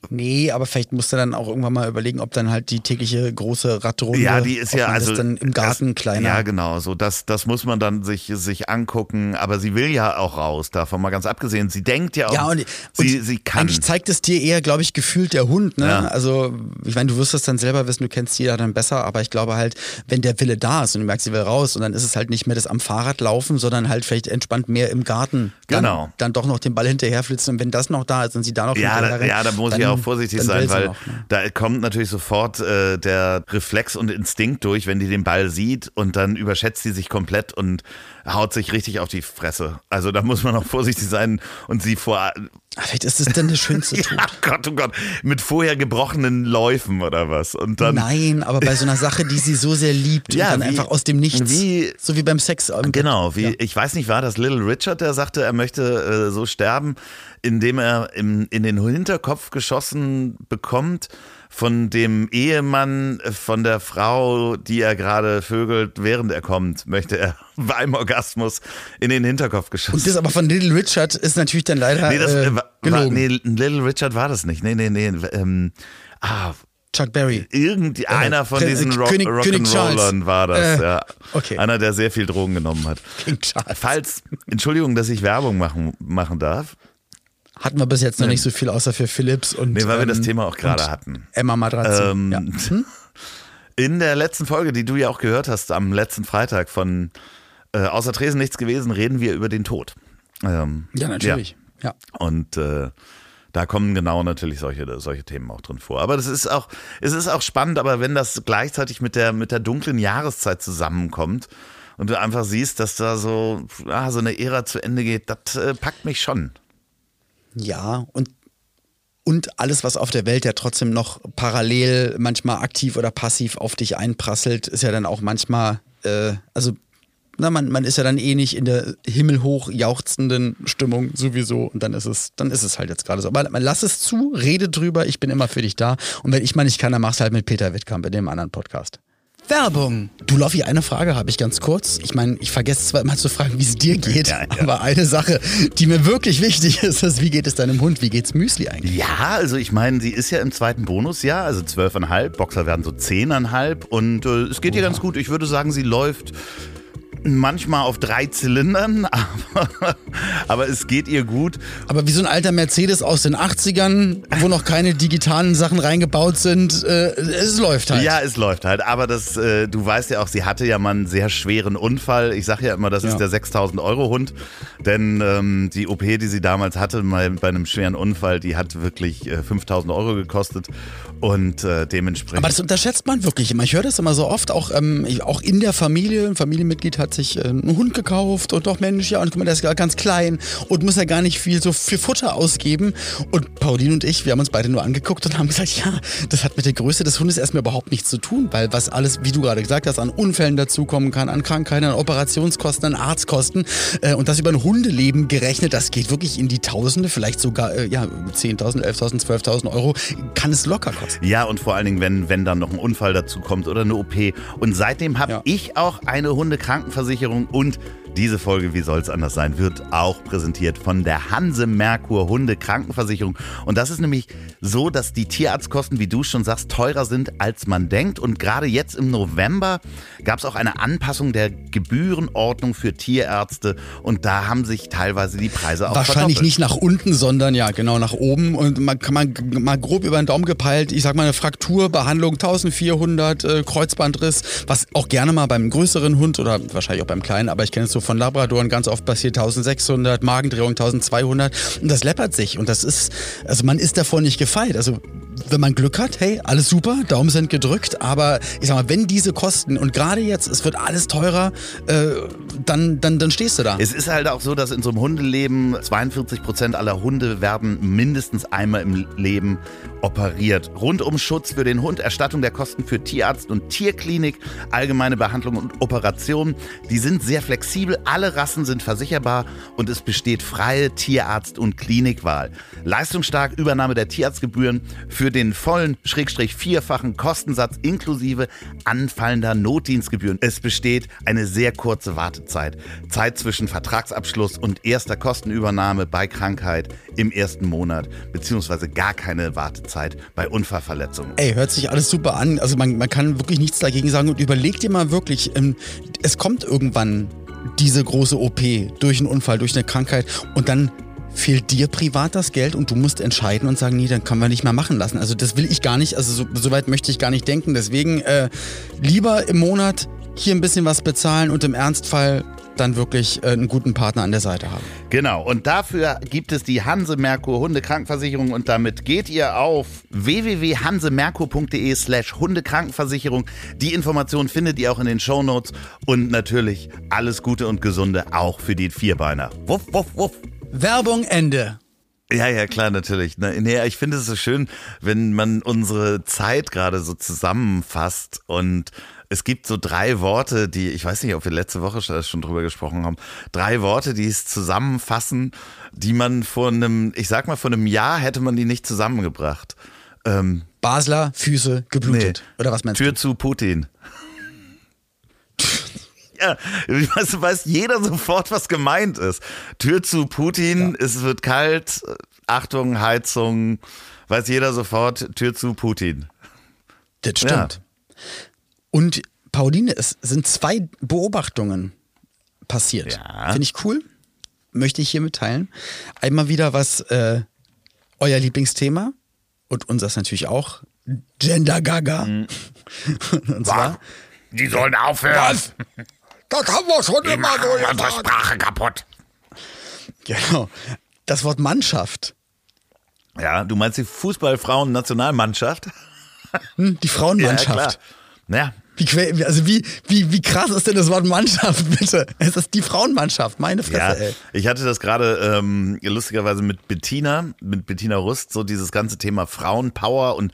Nee, aber vielleicht musst du dann auch irgendwann mal überlegen, ob dann halt die tägliche große Radrunde, Ja, die ist ja also das dann im Garten das, kleiner. Ja, genau, so das das muss man dann sich sich angucken, aber sie will ja auch raus, davon mal ganz abgesehen. Sie denkt ja auch Ja, und, sie und sie kann eigentlich zeigt es dir eher, glaube ich, gefühlt der Hund. Ne? Ja. Also, ich meine, du wirst es dann selber wissen, du kennst jeder dann besser, aber ich glaube halt, wenn der Wille da ist und du merkst, sie will raus und dann ist es halt nicht mehr das am Fahrrad laufen, sondern halt vielleicht entspannt mehr im Garten. Dann, Genau. Dann doch noch den Ball hinterherflitzen und wenn das noch da ist und sie da noch ja, da, ja, da muss dann, ich auch vorsichtig dann sein, weil noch, ne? da kommt natürlich sofort äh, der Reflex und Instinkt durch, wenn die den Ball sieht und dann überschätzt sie sich komplett und haut sich richtig auf die Fresse. Also da muss man auch vorsichtig sein und sie vor Vielleicht ist es dann der schönste [LAUGHS] Tod. ja, Gott, oh Gott, mit vorher gebrochenen Läufen oder was und dann Nein, aber bei so einer Sache, die sie so sehr liebt Ja, und dann wie- einfach aus dem Nichts, wie- so wie beim Sex. Genau, wie Ja. ich weiß nicht, war das Little Richard, der sagte, er möchte äh, so sterben, indem er im, in den Hinterkopf geschossen bekommt von dem Ehemann äh, von der Frau, die er gerade vögelt, während er kommt, möchte er [LAUGHS] beim Orgasmus in den Hinterkopf geschossen. Und das aber von Little Richard ist natürlich dann leider nee, das äh, äh, war, war, gelogen. nee, Little Richard war das nicht. Nee, nee, nee. Ähm, ah, Chuck Berry. Irgendwie einer von diesen äh, Rock, König-. Rock'n'Rollern war das, Äh, ja. okay. Einer, der sehr viel Drogen genommen hat. King Charles. Falls, Entschuldigung, dass ich Werbung machen, machen darf. Hatten wir bis jetzt noch nicht so viel, außer für Philips und Nee, weil wir das ähm, Thema auch gerade hatten. Emma Matrazzi. Ähm, ja. Hm? In der letzten Folge, die du ja auch gehört hast, am letzten Freitag von äh, Außer Tresen nichts gewesen, reden wir über den Tod. Ähm, ja, natürlich. Ja. Und äh, da kommen genau natürlich solche, solche Themen auch drin vor. Aber das ist auch, es ist auch spannend, aber wenn das gleichzeitig mit der, mit der dunklen Jahreszeit zusammenkommt und du einfach siehst, dass da so, ah, so eine Ära zu Ende geht, das äh, packt mich schon. Ja, und, und alles, was auf der Welt ja trotzdem noch parallel, manchmal aktiv oder passiv auf dich einprasselt, ist ja dann auch manchmal, äh, also na, man, man ist ja dann eh nicht in der himmelhoch jauchzenden Stimmung sowieso und dann ist es, dann ist es halt jetzt gerade so. Aber man lass es zu, rede drüber, ich bin immer für dich da. Und wenn ich mal nicht kann, dann mach's halt mit Peter Wittkamp in dem anderen Podcast. Werbung. Du, Loffi, eine Frage habe ich ganz kurz. Ich meine, ich vergesse zwar immer zu fragen, wie es dir [LAUGHS] geht, Ja, ja. aber eine Sache, die mir wirklich wichtig ist, ist, wie geht es deinem Hund? Wie geht's Müsli eigentlich? Ja, also ich meine, sie ist ja im zweiten Bonusjahr, also zwölfeinhalb, Boxer werden so zehneinhalb und äh, es geht ihr ganz gut. Ich würde sagen, sie läuft manchmal auf drei Zylindern, [LAUGHS] aber, aber es geht ihr gut. Aber wie so ein alter Mercedes aus den 80ern, wo noch keine digitalen Sachen reingebaut sind, äh, es läuft halt. Ja, es läuft halt. Aber das, äh, du weißt ja auch, sie hatte ja mal einen sehr schweren Unfall. Ich sage ja immer, das ist Ja. der 6000 Euro Hund. Denn ähm, die OP, die sie damals hatte, mal bei einem schweren Unfall, die hat wirklich äh, 5000 Euro gekostet. Und äh, dementsprechend. Aber das unterschätzt man wirklich immer. Ich höre das immer so oft, auch, ähm, auch in der Familie. Ein Familienmitglied hat sich äh, einen Hund gekauft und doch Mensch, ja, und guck mal, der ist ganz klein und muss ja gar nicht viel so für Futter ausgeben. Und Pauline und ich, wir haben uns beide nur angeguckt und haben gesagt, ja, das hat mit der Größe des Hundes erstmal überhaupt nichts zu tun, weil was alles, wie du gerade gesagt hast, an Unfällen dazukommen kann, an Krankheiten, an Operationskosten, an Arztkosten äh, und das über ein Hundeleben gerechnet, das geht wirklich in die Tausende, vielleicht sogar äh, ja, 10.000, 11.000, 12.000 Euro, kann es locker kosten. Ja, und vor allen Dingen, wenn, wenn dann noch ein Unfall dazu kommt oder eine OP. Und seitdem habe Ja. ich auch eine Hundekrankenversicherung und diese Folge, wie soll es anders sein, wird auch präsentiert von der Hanse Merkur Hundekrankenversicherung. Und das ist nämlich so, dass die Tierarztkosten, wie du schon sagst, teurer sind, als man denkt. Und gerade jetzt im November gab es auch eine Anpassung der Gebührenordnung für Tierärzte. Und da haben sich teilweise die Preise auch Wahrscheinlich verdoppelt. nicht nach unten, sondern ja, genau nach oben. Und man kann man mal grob über den Daumen gepeilt, ich sag mal eine Frakturbehandlung 1400, äh, Kreuzbandriss, was auch gerne mal beim größeren Hund oder wahrscheinlich auch beim kleinen, aber ich kenne es so von Labradoren ganz oft passiert. 1600, Magendrehung 1200 und das läppert sich. Und das ist, also man ist davor nicht gefeit. Also wenn man Glück hat, hey, alles super, Daumen sind gedrückt, aber ich sag mal, wenn diese Kosten und gerade jetzt, es wird alles teurer, äh, dann, dann, dann stehst du da. Es ist halt auch so, dass in so einem Hundeleben 42 Prozent aller Hunde werden mindestens einmal im Leben operiert. Rundumschutz für den Hund, Erstattung der Kosten für Tierarzt und Tierklinik, allgemeine Behandlung und Operation. Die sind sehr flexibel, alle Rassen sind versicherbar und es besteht freie Tierarzt- und Klinikwahl. Leistungsstark Übernahme der Tierarztgebühren für den vollen, schrägstrich vierfachen Kostensatz inklusive anfallender Notdienstgebühren. Es besteht eine sehr kurze Wartezeit. Zeit zwischen Vertragsabschluss und erster Kostenübernahme bei Krankheit im ersten Monat, beziehungsweise gar keine Wartezeit bei Unfallverletzungen. Ey, hört sich alles super an. Also man, man kann wirklich nichts dagegen sagen und überleg dir mal wirklich, ähm, es kommt irgendwann diese große OP durch einen Unfall, durch eine Krankheit und dann fehlt dir privat das Geld und du musst entscheiden und sagen, nee, dann können wir nicht mehr machen lassen. Also das will ich gar nicht, also so, so weit möchte ich gar nicht denken. Deswegen äh, lieber im Monat hier ein bisschen was bezahlen und im Ernstfall dann wirklich äh, einen guten Partner an der Seite haben. Genau, und dafür gibt es die Hanse Merkur Hundekrankenversicherung und damit geht ihr auf www.hansemerkur.de slash Hundekrankenversicherung. Die Information findet ihr auch in den Shownotes und natürlich alles Gute und Gesunde auch für die Vierbeiner. Wuff, wuff, wuff. Werbung Ende. Ja, ja, klar, natürlich. Nee, ich finde es so schön, wenn man unsere Zeit gerade so zusammenfasst und es gibt so drei Worte, die, ich weiß nicht, ob wir letzte Woche schon drüber gesprochen haben, drei Worte, die es zusammenfassen, die man vor einem, ich sag mal, vor einem Jahr hätte man die nicht zusammengebracht. Ähm, Basler, Füße, geblutet. Nee. Oder was meinst Tür du? Tür zu Putin. Ja, weiß, weiß jeder sofort, was gemeint ist. Tür zu Putin, ja. es wird kalt, Achtung, Heizung, weiß jeder sofort, Tür zu Putin. Das stimmt. Ja. Und Pauline, es sind zwei Beobachtungen passiert. Ja. Finde ich cool. Möchte ich hier mitteilen. Einmal wieder was äh, euer Lieblingsthema und unseres natürlich auch. Gender Gaga. Mhm. [LAUGHS] und zwar. Die sollen aufhören. Was? Das haben wir schon Die immer so unsere Sprache kaputt. Genau. Das Wort Mannschaft. Ja, du meinst die Fußballfrauen-Nationalmannschaft? Hm, die Frauenmannschaft. Ja, ja, wie, also wie, wie, wie krass ist denn das Wort Mannschaft, bitte? Es ist die Frauenmannschaft, meine Fresse, ja, ey. Ich hatte das gerade ähm, lustigerweise mit Bettina, mit Bettina Rust, so dieses ganze Thema Frauenpower und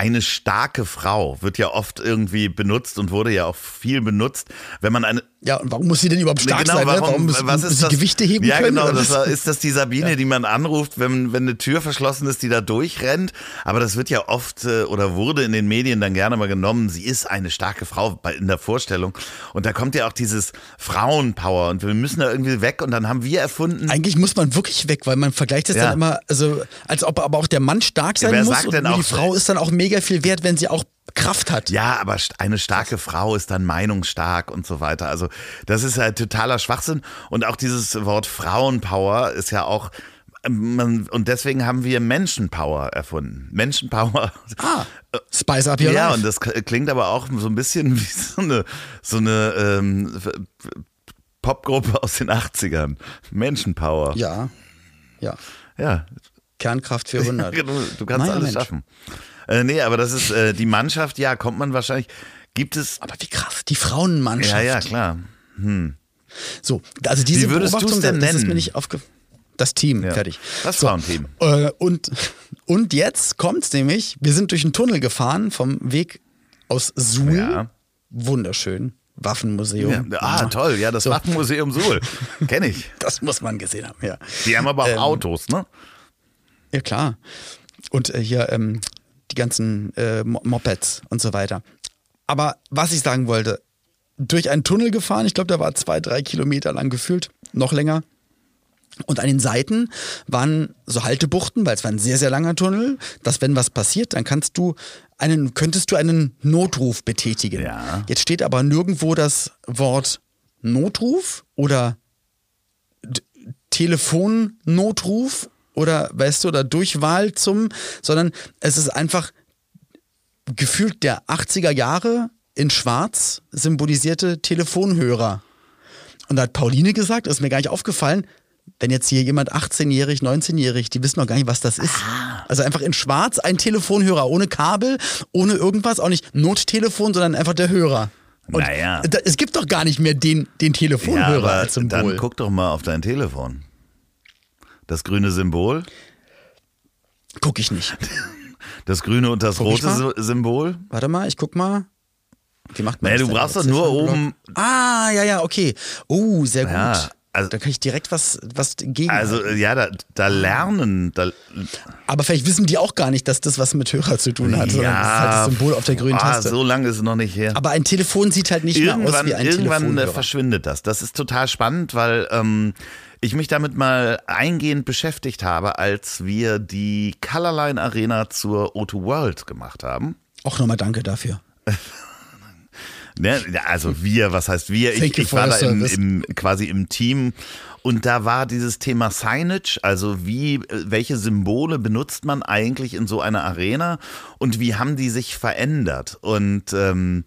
eine starke Frau wird ja oft irgendwie benutzt und wurde ja auch viel benutzt. Wenn man eine. Ja, und warum muss sie denn überhaupt stark genau, sein? Ne? Warum, warum muss, was ist sie das? Gewichte heben ja, können? Ja, genau. Das war, ist das die Sabine, ja. die man anruft, wenn, wenn eine Tür verschlossen ist, die da durchrennt? Aber das wird ja oft äh, oder wurde in den Medien dann gerne mal genommen. Sie ist eine starke Frau in der Vorstellung. Und da kommt ja auch dieses Frauenpower und wir müssen da irgendwie weg und dann haben wir erfunden. Eigentlich muss man wirklich weg, weil man vergleicht das ja. dann immer, also als ob aber auch der Mann stark sein ja, muss und die Frau ist dann auch mega viel wert, wenn sie auch Kraft hat. Ja, aber eine starke Frau ist dann meinungsstark und so weiter. Also das ist halt totaler Schwachsinn. Und auch dieses Wort Frauenpower ist ja auch ähm, und deswegen haben wir Menschenpower erfunden. Menschenpower. Ah, Spice Up Your Ja, life. und das klingt aber auch so ein bisschen [LAUGHS] wie so eine, so eine ähm, Popgruppe aus den 80ern. Menschenpower. Ja, ja. Ja. Kernkraft 400. du, [LAUGHS] du kannst Mein alles Mensch. schaffen. Äh, nee, aber das ist äh, die Mannschaft, ja, kommt man wahrscheinlich. Gibt es. Aber wie krass, die Frauenmannschaft. Ja, ja, klar. Hm. So, also diese wie würdest Beobachtung, denn das nennen? ist mir nicht aufge das Team, ja. fertig. Das so, Frauenteam. Äh, und, und jetzt kommt's nämlich, wir sind durch einen Tunnel gefahren vom Weg aus Suhl. Ja. Wunderschön. Waffenmuseum. Ja. Ah, toll, ja, das so. Waffenmuseum Suhl. [LAUGHS] Kenne ich. Das muss man gesehen haben, ja. Die haben aber auch Ähm, Autos, ne? Ja, klar. Und äh, hier ähm, die ganzen äh, Mo- Mopeds und so weiter. Aber was ich sagen wollte, durch einen Tunnel gefahren, ich glaube, der war zwei, drei Kilometer lang gefühlt, noch länger. Und an den Seiten waren so Haltebuchten, weil es war ein sehr, sehr langer Tunnel, dass wenn was passiert, dann kannst du einen, könntest du einen Notruf betätigen. Ja. Jetzt steht aber nirgendwo das Wort Notruf oder Telefonnotruf oder weißt du, oder Durchwahl zum, sondern es ist einfach gefühlt der 80er Jahre in Schwarz symbolisierte Telefonhörer. Und da hat Pauline gesagt, ist mir gar nicht aufgefallen, wenn jetzt hier jemand 18-jährig, 19-jährig, die wissen noch gar nicht, was das ist. Ah. Also einfach in schwarz ein Telefonhörer, ohne Kabel, ohne irgendwas, auch nicht Nottelefon, sondern einfach der Hörer. Und Naja. da, es gibt doch gar nicht mehr den, den Ja, Telefonhörer aber als Symbol. dann guck doch mal auf dein Telefon. Das grüne Symbol, Guck ich nicht. das grüne und das Guck rote Sy- Symbol. Warte mal, ich guck mal. Wie macht man das du brauchst doch nur oben- Ah, ja, ja, okay. Oh, sehr gut. Ja, also- da kann ich direkt was, was gegen. Also ja, da, da lernen, da, Aber vielleicht wissen die auch gar nicht, dass das was mit Hörer zu tun hat, sondern das ist halt das Symbol auf der grünen ah, Taste. so lange ist es noch nicht her. Aber ein Telefon sieht halt nicht mehr aus irgendwann, wie ein irgendwann äh, verschwindet das. Das ist total spannend, weil ähm, ich mich damit mal eingehend beschäftigt habe, als wir die Colorline Arena zur O2 World gemacht haben. Auch nochmal danke dafür. [LAUGHS] Ne? Also wir, was heißt wir? Ich, ich war da im, im, quasi im Team und da war dieses Thema Signage, also wie, äh, welche Symbole benutzt man eigentlich in so einer Arena und wie haben die sich verändert? Und ähm,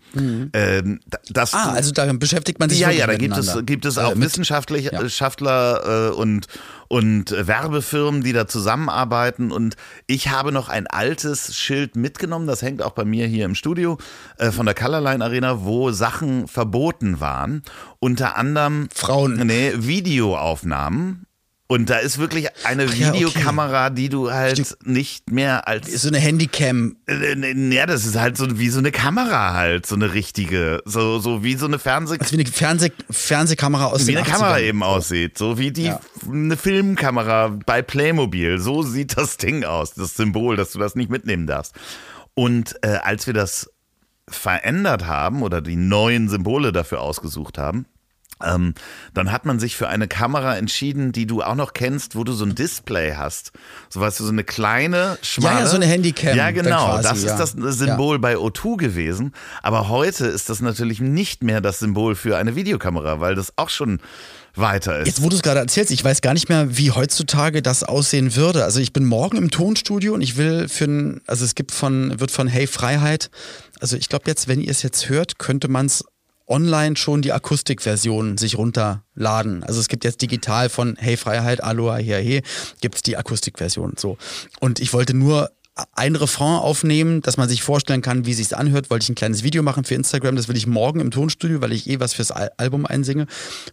ähm, da- das Mhm. Ah, also da beschäftigt man sich ja, ja, da gibt es, gibt es Äh, auch mit- Wissenschaftler äh, und, und Werbefirmen, die da zusammenarbeiten. Und ich habe noch ein altes Schild mitgenommen, das hängt auch bei mir hier im Studio äh, von der Colorline Arena, wo Sachen verboten waren. Unter anderem Frauen. Nee, Videoaufnahmen. Und da ist wirklich eine Ach ja, okay. Videokamera, die du halt nicht mehr als So eine Handycam. äh, Ja, das ist halt so wie so eine Kamera halt, so eine richtige, so, so wie so eine Fernseh Also wie eine Fernseh Fernsehkamera aus wie eine Kamera 80ern. eben aussieht, so wie die Ja. eine Filmkamera bei Playmobil, so sieht das Ding aus, das Symbol, dass du das nicht mitnehmen darfst. Und äh, als wir das verändert haben oder die neuen Symbole dafür ausgesucht haben, ähm, dann hat man sich für eine Kamera entschieden, die du auch noch kennst, wo du so ein Display hast. So weißt du, so eine kleine, schmale. ja, so eine Handycam Ja, genau. quasi, das ja. ist das Symbol bei O2 gewesen. Aber heute ist das natürlich nicht mehr das Symbol für eine Videokamera, weil das auch schon weiter ist. Jetzt, wo du es gerade erzählst, ich weiß gar nicht mehr, wie heutzutage das aussehen würde. Also ich bin morgen im Tonstudio und ich will für ein, also es gibt von, wird von Hey Freiheit, also ich glaube jetzt, wenn ihr es jetzt hört, könnte man es online schon die Akustikversion sich runterladen. Also es gibt jetzt digital von Hey Freiheit, Aloha, hier, hey, gibt es die Akustikversion. So. Und ich wollte nur ein Refrain aufnehmen, dass man sich vorstellen kann, wie sich's anhört. Wollte ich ein kleines Video machen für Instagram. Das will ich morgen im Tonstudio, weil ich eh was fürs Al Album einsinge.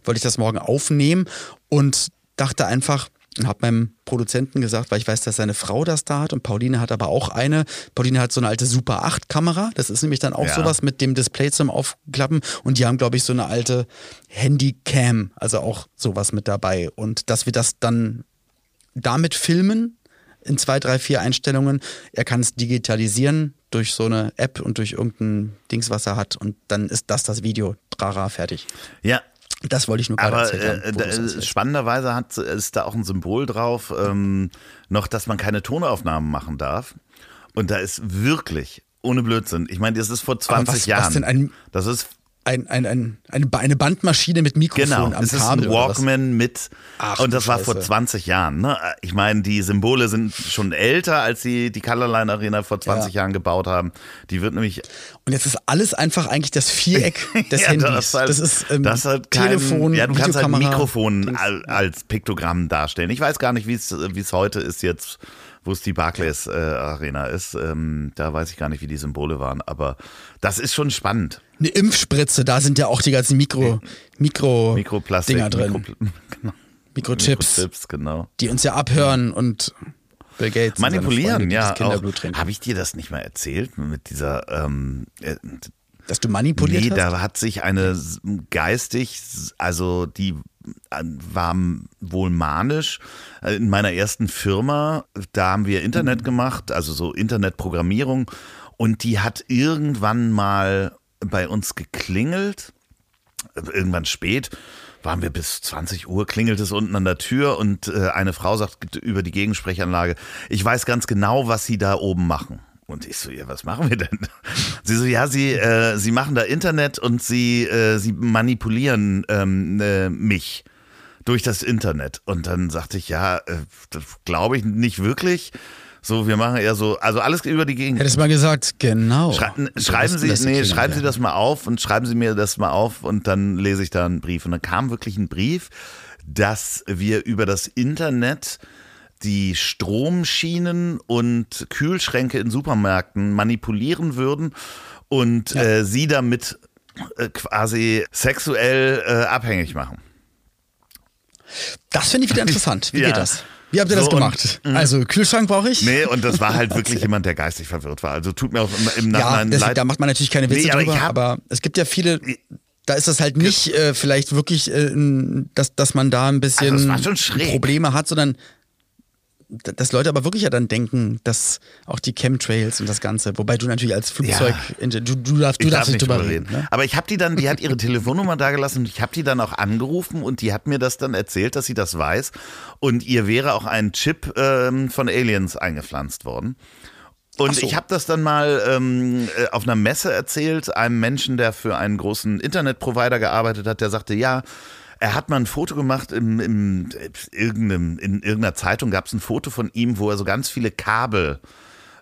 Wollte ich das morgen aufnehmen und dachte einfach und habe meinem Produzenten gesagt, weil ich weiß, dass seine Frau das da hat und Pauline hat aber auch eine. Pauline hat so eine alte Super 8 Kamera. Das ist nämlich dann auch Ja. sowas mit dem Display zum Aufklappen und die haben glaube ich so eine alte Handycam, also auch sowas mit dabei und dass wir das dann damit filmen in zwei, drei, vier Einstellungen. Er kann es digitalisieren durch so eine App und durch irgendein Dings, was er hat. Und dann ist das das Video. Trara, fertig. ja, Das wollte ich nur gerade aber haben. äh, spannenderweise hat, ist da auch ein Symbol drauf, ähm, noch, dass man keine Tonaufnahmen machen darf. Und da ist wirklich, ohne Blödsinn, ich meine, das ist vor 20 was- was Jahren. denn ein- das ist ein, ein, ein, eine, Ba- eine Bandmaschine mit Mikrofon Genau, am es Kabel. ein oder was? Walkman mit Ach, und das war vor Scheiße. 20 Jahren. Ne? Ich meine, die Symbole sind schon älter, als sie die Colorline Arena vor 20 Ja. Jahren gebaut haben. Die wird nämlich Und jetzt ist alles einfach eigentlich das Viereck [LAUGHS] des Ja, Handys. das ist halt- das ist ähm, das halt kein, Telefon, ja, du kannst halt. Mikrofon al- als Piktogramm darstellen. Ich weiß gar nicht, wie es wie es heute ist jetzt, wo es die Barclays äh, Arena ist. Ähm, da weiß ich gar nicht, wie die Symbole waren, aber das ist schon spannend. Eine Impfspritze, da sind ja auch die ganzen Mikro, Mikro Mikroplastik, Dinger drin. Mikropl [LAUGHS] genau. Mikrochips, Mikrochips, genau. die uns ja abhören und Bill Gates. Manipulieren, Freunde, ja. Habe ich dir das nicht mal erzählt mit dieser ähm, äh, Dass du manipuliert Nee, hast? da hat sich eine geistig, also die war wohl manisch. Äh, In meiner ersten Firma, da haben wir Internet gemacht, also so Internetprogrammierung. Und die hat irgendwann mal bei uns geklingelt, irgendwann spät. Waren wir bis 20 Uhr, klingelt es unten an der Tür und äh, eine Frau sagt über die Gegensprechanlage, ich weiß ganz genau, was Sie da oben machen. Und ich so, ja, was machen wir denn? Sie so, ja, Sie, äh, Sie machen da Internet und Sie, äh, Sie manipulieren ähm, äh, mich durch das Internet. Und dann sagte ich, ja, äh, das glaube ich nicht wirklich. So, wir machen eher so, also alles über die Gegend. Hättest mal gesagt, genau. Schrei schreiben Sie, nee, schreiben Sie das mal auf und schreiben Sie mir das mal auf und dann lese ich da einen Brief. Und dann kam wirklich ein Brief, dass wir über das Internet die Stromschienen und Kühlschränke in Supermärkten manipulieren würden und Ja. äh, sie damit äh, quasi sexuell äh, abhängig machen. Das finde ich wieder interessant. Wie [LAUGHS] Ja. geht das? Wie habt ihr das So, und- gemacht? also Kühlschrank brauche ich. Nee, und das war halt [LAUGHS] wirklich jemand, der geistig verwirrt war. Also tut mir auch im, im ja, Nachhinein das, leid. da macht man natürlich keine Witze Nee, aber drüber, hab- aber es gibt ja viele, da ist das halt nicht äh, vielleicht wirklich, äh, dass, dass man da ein bisschen Also schon schräg. Probleme hat, sondern dass Leute aber wirklich ja dann denken, dass auch die Chemtrails und das Ganze, wobei du natürlich als Flugzeug, du, du, darfst, du darfst nicht drüber reden. ne? Aber ich habe die dann, die hat ihre Telefonnummer da gelassen und ich habe die dann auch angerufen und die hat mir das dann erzählt, dass sie das weiß. Und ihr wäre auch ein Chip ähm, von Aliens eingepflanzt worden. Und so. ich habe das dann mal ähm, äh, auf einer Messe erzählt, einem Menschen, der für einen großen Internetprovider gearbeitet hat, der sagte, ja, er hat mal ein Foto gemacht im, im irgendeinem, in irgendeiner Zeitung gab es ein Foto von ihm, wo er so ganz viele Kabel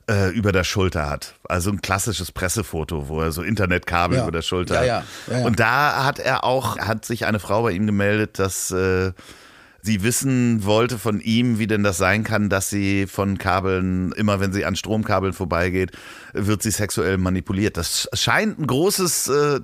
äh, über der Schulter hat. Also ein klassisches Pressefoto, wo er so Internetkabel Ja. über der Schulter Ja, hat. ja, ja, ja. Und da hat er auch, hat sich eine Frau bei ihm gemeldet, dass äh, sie wissen wollte von ihm, wie denn das sein kann, dass sie von Kabeln, immer wenn sie an Stromkabeln vorbeigeht, wird sie sexuell manipuliert. Das scheint ein großes äh,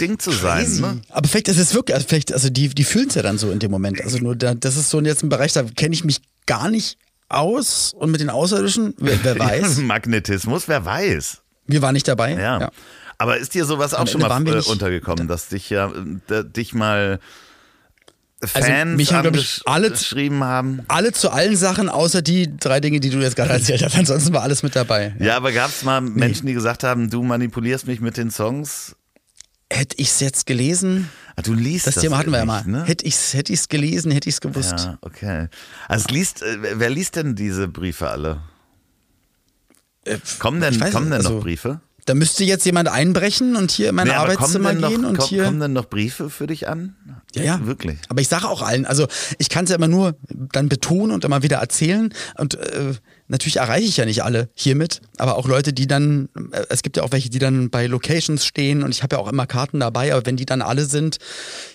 Ding, zu sein. Crazy. Ne? Aber vielleicht ist es wirklich, also vielleicht, also die, die fühlen es ja dann so in dem Moment. Also nur, da, das ist so jetzt ein Bereich, da kenne ich mich gar nicht aus und mit den Außerirdischen, wer, wer [LAUGHS] weiß. Magnetismus, wer weiß. Wir waren nicht dabei. Ja. Aber ist dir sowas auch schon mal äh, untergekommen, dass dich ja äh, dich mal Also Fans mich haben, ich, alle- geschrieben haben? Alle zu allen Sachen, außer die drei Dinge, die du jetzt gerade erzählt hast. Ansonsten war alles mit dabei. Ja, aber gab es mal Menschen, die gesagt haben, du manipulierst mich mit den Songs? Hätte ich es jetzt gelesen, Ah, Du liest das, das Thema hatten wir ja mal. Ne? Hätte ich es hätte ich's gelesen, hätte ich es gewusst. Ja, okay. Also es liest, äh, wer liest denn diese Briefe alle? Äh, Kommen denn, kommen denn also, noch Briefe? Da müsste jetzt jemand einbrechen und hier in mein Nee, Arbeitszimmer denn gehen noch, und komm- hier. Kommen denn noch Briefe für dich an? Ja, ja. Wirklich? Aber ich sage auch allen, also ich kann es ja immer nur dann betonen und immer wieder erzählen. Und äh, natürlich erreiche ich ja nicht alle hiermit, aber auch Leute, die dann, äh, es gibt ja auch welche, die dann bei Locations stehen und ich habe ja auch immer Karten dabei, aber wenn die dann alle sind,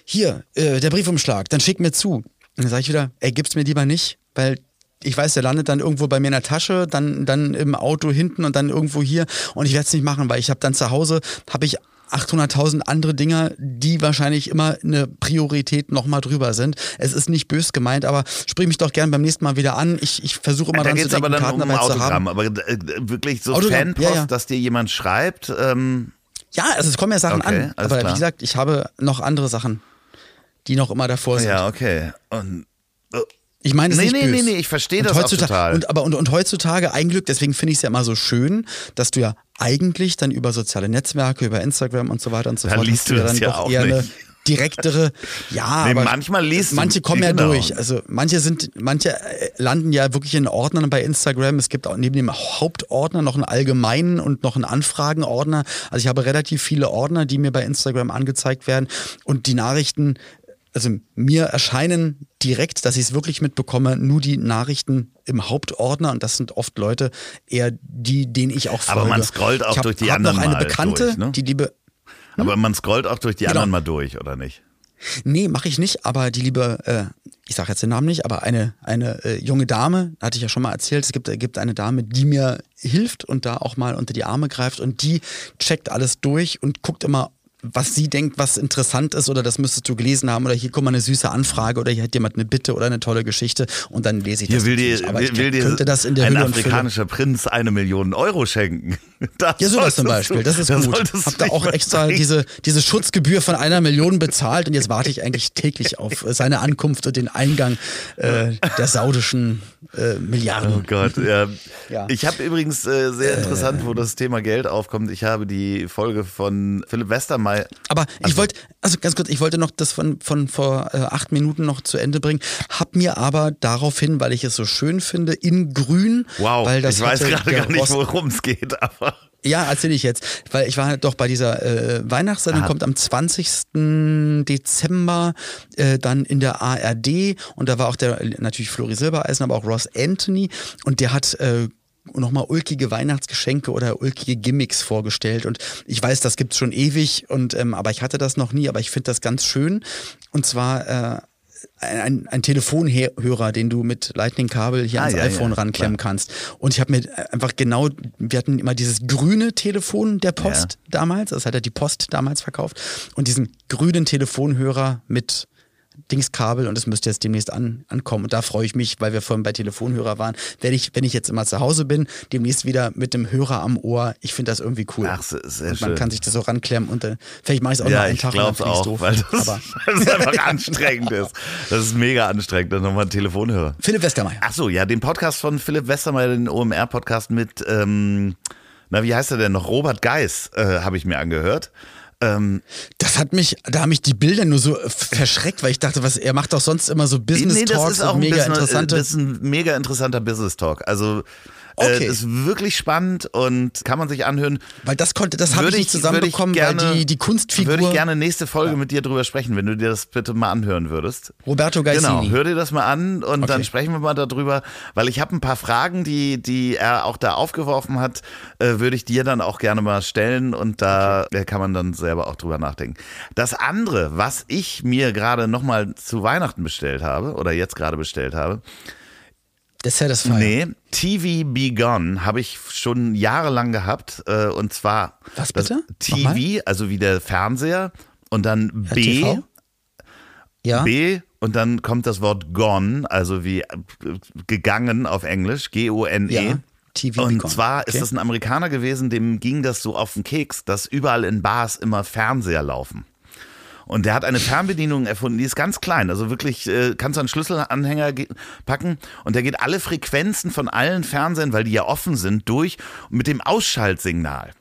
hier, äh, der Briefumschlag, dann schick mir zu. Und dann sage ich wieder, ey, gib's mir lieber nicht, weil ich weiß, der landet dann irgendwo bei mir in der Tasche, dann, dann im Auto hinten und dann irgendwo hier. Und ich werde es nicht machen, weil ich habe dann zu Hause, habe ich 800.000 andere Dinger, die wahrscheinlich immer eine Priorität nochmal drüber sind. Es ist nicht bös gemeint, aber sprich mich doch gern beim nächsten Mal wieder an. Ich, ich versuche immer da dran geht zu es aber denken, dann Karten um dabei zu Autogramm. haben. Aber äh, wirklich so Autogramm, Fanpost, ja, ja. dass dir jemand schreibt. Ähm, Ja, also es kommen ja Sachen Okay, an. Aber klar. wie gesagt, ich habe noch andere Sachen, die noch immer davor sind. ja, okay. Und Ich meine, es Nee, nee, nee, nee, ich verstehe das total. Und, aber und, und heutzutage ein Glück, deswegen finde ich es ja immer so schön, dass du ja eigentlich dann über soziale Netzwerke, über Instagram und so weiter und so Da fort, liest du ja das dann ja auch eher eine nicht. direktere, [LAUGHS] ja, Nee, aber manchmal liest du- manche kommen ja genau. durch. Also manche sind, manche äh, landen ja wirklich in Ordnern bei Instagram. Es gibt auch neben dem Hauptordner noch einen allgemeinen und noch einen Anfragenordner. Also ich habe relativ viele Ordner, die mir bei Instagram angezeigt werden und die Nachrichten also mir erscheinen direkt, dass ich es wirklich mitbekomme, nur die Nachrichten im Hauptordner und das sind oft Leute eher die, denen ich auch folge. Aber man scrollt auch hab, durch die anderen noch eine mal Bekannte, durch, ne? die liebe aber man scrollt auch durch die Genau. anderen mal durch, oder nicht? Nee, mache ich nicht, aber die liebe, äh, ich sage jetzt den Namen nicht, aber eine, eine äh, junge Dame, hatte ich ja schon mal erzählt, es gibt, äh, gibt eine Dame, die mir hilft und da auch mal unter die Arme greift und die checkt alles durch und guckt immer, was sie denkt, was interessant ist oder das müsstest du gelesen haben oder hier kommt mal eine süße Anfrage oder hier hat jemand eine Bitte oder eine tolle Geschichte und dann lese ich Hier das will aber will, ich will dir könnte das in der ein Hülle afrikanischer Prinz eine Million Euro schenken. Das Ja, sowas zum Beispiel, du- das ist das gut. solltest Hab du da auch extra bringen. diese, diese Schutzgebühr von einer Million bezahlt und jetzt warte ich eigentlich täglich auf äh, seine Ankunft und den Eingang äh, der saudischen äh, Milliarden. Oh Gott, ja. Ja. Ich habe übrigens äh, sehr interessant, wo das Thema Geld aufkommt. Ich habe die Folge von Philipp Westermeier. Aber ich wollte, also ganz kurz, ich wollte noch das von, von vor äh, acht Minuten noch zu Ende bringen, hab mir aber daraufhin, weil ich es so schön finde, in grün, Wow, weil das ich weiß gerade gar nicht, worum es geht, aber. Ja, erzähle ich jetzt, weil ich war halt doch bei dieser äh, Weihnachtssendung, Ah. kommt am 20. Dezember äh, dann in der ARD und da war auch der natürlich Flori Silbereisen, aber auch Ross Anthony und der hat äh, nochmal ulkige Weihnachtsgeschenke oder ulkige Gimmicks vorgestellt. Und ich weiß, das gibt's schon ewig, und ähm, aber ich hatte das noch nie, aber ich finde das ganz schön. Und zwar äh, ein, ein Telefonhörer, den du mit Lightning-Kabel hier ah, ans ja, iPhone ja, ranklemmen klar. kannst. Und ich habe mir einfach genau, wir hatten immer dieses grüne Telefon der Post ja. damals, das hat ja die Post damals verkauft, und diesen grünen Telefonhörer mit Dingskabel und es müsste jetzt demnächst an, ankommen. Und da freue ich mich, weil wir vorhin bei Telefonhörer waren, werde ich, wenn ich jetzt immer zu Hause bin, demnächst wieder mit dem Hörer am Ohr. Ich finde das irgendwie cool. Ach, sehr und man schön. kann sich das so ranklemmen und äh, vielleicht mache ich es auch ja, noch einen Tag. Ich glaube auch, doof. weil das, Aber [LAUGHS] das einfach anstrengend ist. Das ist mega anstrengend, dann nochmal ein Telefonhörer. Philipp Westermeier. Ach so, ja, den Podcast von Philipp Westermeier, den OMR-Podcast mit, ähm, na, wie heißt er denn noch? Robert Geis äh, habe ich mir angehört. Ähm, das hat mich, da haben mich die Bilder nur so verschreckt, weil ich dachte, was er macht doch sonst immer so Business nee, Talks und mega Business, interessante. Das ist ein mega interessanter Business Talk. Also äh, okay. Äh, ist wirklich spannend und kann man sich anhören. Weil das konnte, das habe ich nicht zusammenbekommen, gerne, weil die, die Kunstfigur. Würde ich gerne nächste Folge ja. mit dir drüber sprechen, wenn du dir das bitte mal anhören würdest. Roberto Gaisini. Genau, hör dir das mal an und okay. dann sprechen wir mal darüber, weil ich habe ein paar Fragen, die, die er auch da aufgeworfen hat, äh, würde ich dir dann auch gerne mal stellen und da okay. kann man dann selber auch drüber nachdenken. Das andere, was ich mir gerade nochmal zu Weihnachten bestellt habe oder jetzt gerade bestellt habe, der Satisfier. Nee, TV Begun habe ich schon jahrelang gehabt. Äh, und zwar Was bitte? TV, also wie der Fernseher. Und dann B. TV? Ja. B und dann kommt das Wort gone, also wie äh, gegangen auf Englisch, G-O-N-E. Ja. TV und zwar okay. ist das ein Amerikaner gewesen, dem ging das so auf den Keks, dass überall in Bars immer Fernseher laufen. Und der hat eine Fernbedienung erfunden, die ist ganz klein. Also wirklich, äh, kannst du einen Schlüsselanhänger packen und der geht alle Frequenzen von allen Fernsehern, weil die ja offen sind, durch mit dem Ausschaltsignal.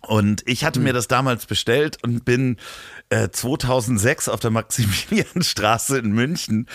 Und ich hatte mir hm. das damals bestellt und bin äh, 2006 auf der Maximilianstraße in München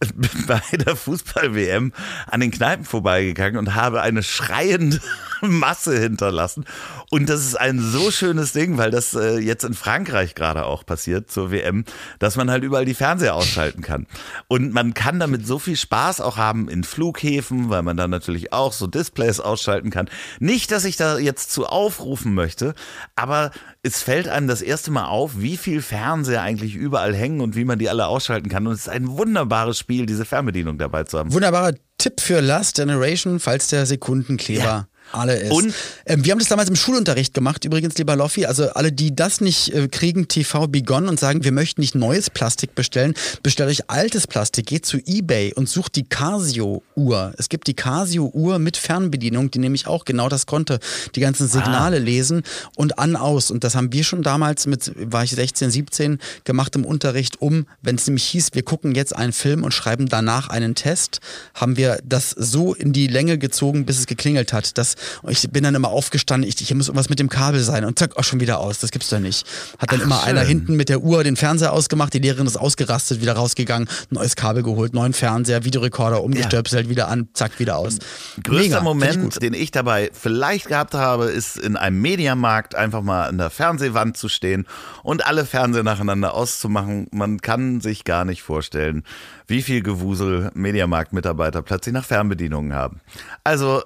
[LAUGHS] bei der Fußball-WM an den Kneipen vorbeigegangen und habe eine schreiende [LAUGHS] Masse hinterlassen. Und das ist ein so schönes Ding, weil das äh, jetzt in Frankreich gerade auch passiert zur WM, dass man halt überall die Fernseher ausschalten kann. Und man kann damit so viel Spaß auch haben in Flughäfen, weil man dann natürlich auch so Displays ausschalten kann. Nicht, dass ich da jetzt zu aufrufen möchte, aber es fällt einem das erste Mal auf, wie viel Fernseher eigentlich überall hängen und wie man die alle ausschalten kann. Und es ist ein wunderbares Spiel, diese Fernbedienung dabei zu haben. Wunderbarer Tipp für Last Generation, falls der Sekundenkleber ja alle ist. Und ähm, wir haben das damals im Schulunterricht gemacht, übrigens, lieber Loffi. Also alle, die das nicht äh, kriegen, TV Begon und sagen, wir möchten nicht neues Plastik bestellen, bestellt euch altes Plastik, geht zu Ebay und sucht die Casio-Uhr. Es gibt die Casio-Uhr mit Fernbedienung, die nämlich auch genau das konnte, die ganzen Signale ah. lesen und an, aus. Und das haben wir schon damals mit, war ich 16, 17, gemacht im Unterricht, um, wenn es nämlich hieß, wir gucken jetzt einen Film und schreiben danach einen Test, haben wir das so in die Länge gezogen, bis es geklingelt hat. Das und ich bin dann immer aufgestanden, ich, hier muss irgendwas mit dem Kabel sein und zack, auch schon wieder aus. Das gibt's doch nicht. Hat dann Ach, immer schön. einer hinten mit der Uhr den Fernseher ausgemacht, die Lehrerin ist ausgerastet, wieder rausgegangen, neues Kabel geholt, neuen Fernseher, Videorekorder umgestöpselt, ja. wieder an, zack, wieder aus. Größter Mega, Moment, den ich dabei vielleicht gehabt habe, ist in einem Mediamarkt einfach mal an der Fernsehwand zu stehen und alle Fernseher nacheinander auszumachen. Man kann sich gar nicht vorstellen, wie viel Gewusel Mediamarkt-Mitarbeiter plötzlich nach Fernbedienungen haben. Also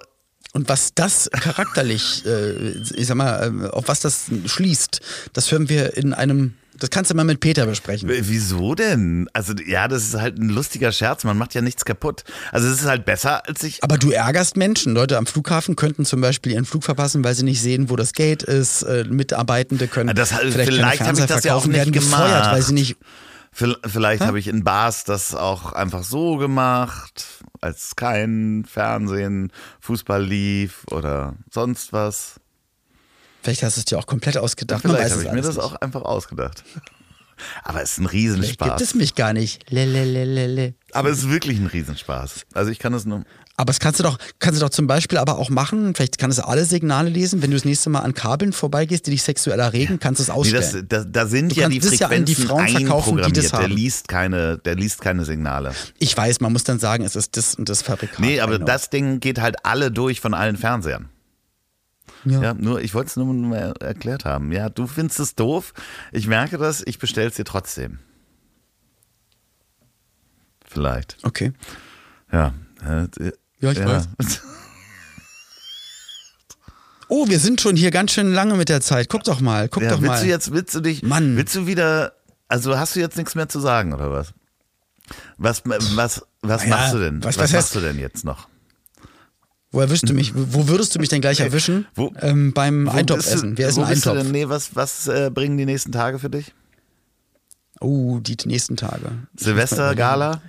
und was das charakterlich, [LAUGHS] äh, ich sag mal, äh, auf was das schließt, das hören wir in einem das kannst du mal mit Peter besprechen. Wieso denn? Also ja, das ist halt ein lustiger Scherz. Man macht ja nichts kaputt. Also es ist halt besser, als ich. Aber du ärgerst Menschen. Leute am Flughafen könnten zum Beispiel ihren Flug verpassen, weil sie nicht sehen, wo das Gate ist. Äh, Mitarbeitende können das, vielleicht, vielleicht habe ich das ja auch nicht werden gemacht. gefeuert, weil sie nicht. Vielleicht habe ich in Bars das auch einfach so gemacht als kein Fernsehen, Fußball lief oder sonst was. Vielleicht hast du es dir auch komplett ausgedacht. Vielleicht habe ich mir das nicht. auch einfach ausgedacht. [LAUGHS] Aber es ist ein Riesenspaß. Vielleicht gibt es mich gar nicht. Lelelelele. Aber es ist wirklich ein Riesenspaß. Also ich kann das nur. Aber das kannst du doch, kannst du doch zum Beispiel aber auch machen. Vielleicht kannst du alle Signale lesen. Wenn du das nächste Mal an Kabeln vorbeigehst, die dich sexuell erregen, kannst du es ausstellen. Nee, das, da, da sind du ja die Frequenzen ja die Frauen verkaufen, die das haben. Der liest keine, der liest keine Signale. Ich weiß, man muss dann sagen, es ist das und das Fabrikat. Nee, aber das Ding geht halt alle durch von allen Fernsehern. Ja. ja. nur, ich wollte es nur mal erklärt haben. Ja, du findest es doof. Ich merke das, ich bestelle es dir trotzdem. Vielleicht. Okay. Ja. Ja, ich ja. weiß. Oh, wir sind schon hier ganz schön lange mit der Zeit. Guck doch mal, guck Ja, doch willst mal. du jetzt, willst du dich, Mann. willst du wieder, also hast du jetzt nichts mehr zu sagen oder was? Was, was, was Naja, machst du denn? was- Was, was machst du denn jetzt noch? Wo erwischst du mich? Wo würdest du mich denn gleich erwischen? Wo- ähm, beim Wo Eintopf du- essen. Wir essen wo Eintopf. denn? Nee, was, was äh, bringen die nächsten Tage für dich? Oh, die nächsten Tage. Silvestergala?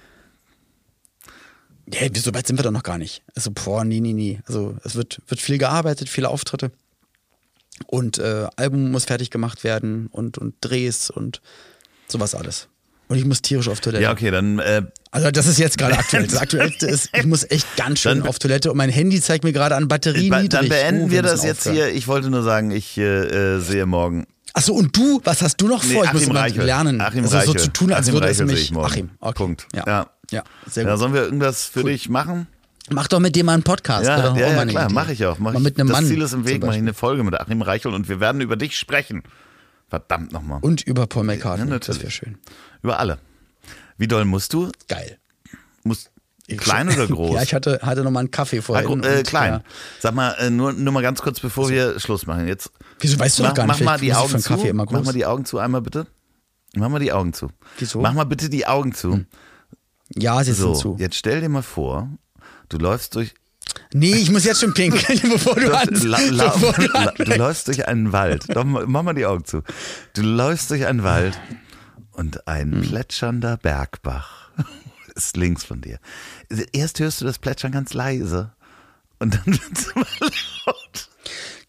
Ja, so weit sind wir doch noch gar nicht. Also, boah, nee, nee, nee. Also, es wird, wird viel gearbeitet, viele Auftritte. Und äh, Album muss fertig gemacht werden und, und Drehs und sowas alles. Und ich muss tierisch auf Toilette. Ja, okay, dann äh, Also das ist jetzt gerade aktuell. Das [LAUGHS] Aktuellste ist, ich muss echt ganz schön Dann- auf Toilette und mein Handy zeigt mir gerade an Batterie Ba-. Dann beenden Oh, wir das müssen jetzt aufhören. hier. Ich wollte nur sagen, ich äh, äh, sehe morgen. Achso, und du, was hast du noch Nee, vor? ich muss immer Reichel. lernen. Achim also so Reichel. zu tun, als Achim würde es Reichel mich. Achim, okay. Punkt. Ja. Ja. Ja. sehr Ja, gut. sollen wir irgendwas für dich machen? Mach doch mit dem mal einen Podcast. Ja, ja, mal ja klar, mache ich auch. Mach mal ich, mit einem das Mann. Ziel ist im Weg, mache ich eine Folge mit Achim Reichel und wir werden über dich sprechen. Verdammt nochmal. Und über Paul McCartney. Ja, das wäre schön. Über alle. Wie doll musst du? Geil. Musst klein oder [LAUGHS] groß? ja, ich hatte, hatte noch mal einen Kaffee Ah, vorhin. gro- äh, klein. Ja. Sag mal, äh, nur, nur mal ganz kurz, bevor wir Schluss machen. Jetzt Wieso weißt du mach, doch gar mach nicht? mal vielleicht die Augen zu. Mach mal die Augen zu einmal bitte. Mach mal die Augen zu. Wieso? Mach mal bitte die Augen zu. Ja, sie So, sind zu. jetzt stell dir mal vor, du läufst durch Nee, ich muss jetzt schon pinkeln, [LAUGHS] bevor du la, la, la, an du läufst durch einen Wald. Doch, mach mal die Augen zu. Du läufst durch einen Wald und ein Hm. plätschernder Bergbach [LAUGHS] ist links von dir. Erst hörst du das Plätschern ganz leise und dann [LAUGHS] wird es immer laut.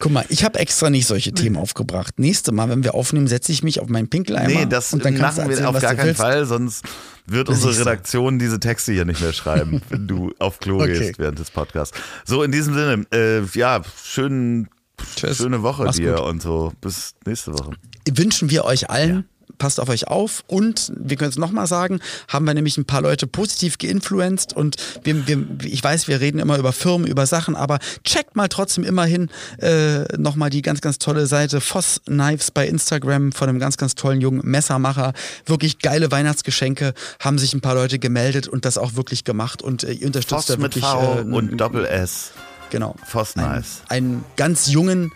Guck mal, ich habe extra nicht solche Themen aufgebracht. Nächste Mal, wenn wir aufnehmen, setze ich mich auf meinen Pinkeleimer. Nee, das und dann machen wir erzählen, auf was gar keinen willst. Fall, sonst wird unsere siehst du. Redaktion diese Texte hier nicht mehr schreiben, [LAUGHS] wenn du auf Klo Okay. gehst während des Podcasts. So, in diesem Sinne, äh, ja, schönen, Tschüss. schöne Woche Mach's dir gut. und so. Bis nächste Woche. wünschen wir euch allen. Passt auf euch auf und wir können es nochmal sagen, haben wir nämlich ein paar Leute positiv geinfluenced und wir, wir, ich weiß, wir reden immer über Firmen, über Sachen, aber checkt mal trotzdem immerhin äh, nochmal die ganz, ganz tolle Seite Voss Knives bei Instagram von einem ganz, ganz tollen jungen Messermacher. Wirklich geile Weihnachtsgeschenke, haben sich ein paar Leute gemeldet und das auch wirklich gemacht und äh, ihr unterstützt Voss da mit wirklich V äh, und Doppel S. genau. Ein, Knives. einen ganz jungen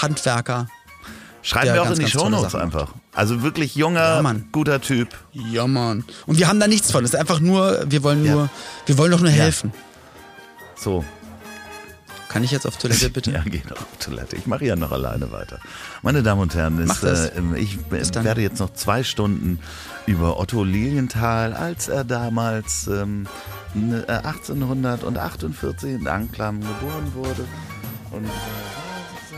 Handwerker, Schreiben wir auch ganz, in die Shownotes einfach. Also wirklich junger, Ja, guter Typ. Ja, Mann. Und wir haben da nichts von. Es ist einfach nur, wir wollen nur, Ja. wir wollen doch nur helfen. So, Kann ich jetzt auf Toilette bitte? [LAUGHS] ja, geh doch auf Toilette. Ich mache ja noch alleine weiter. Meine Damen und Herren, ist, äh, ich werde jetzt noch zwei Stunden über Otto Lilienthal, als er damals ähm, ne- äh, 1848 in Anklam geboren wurde. Und äh,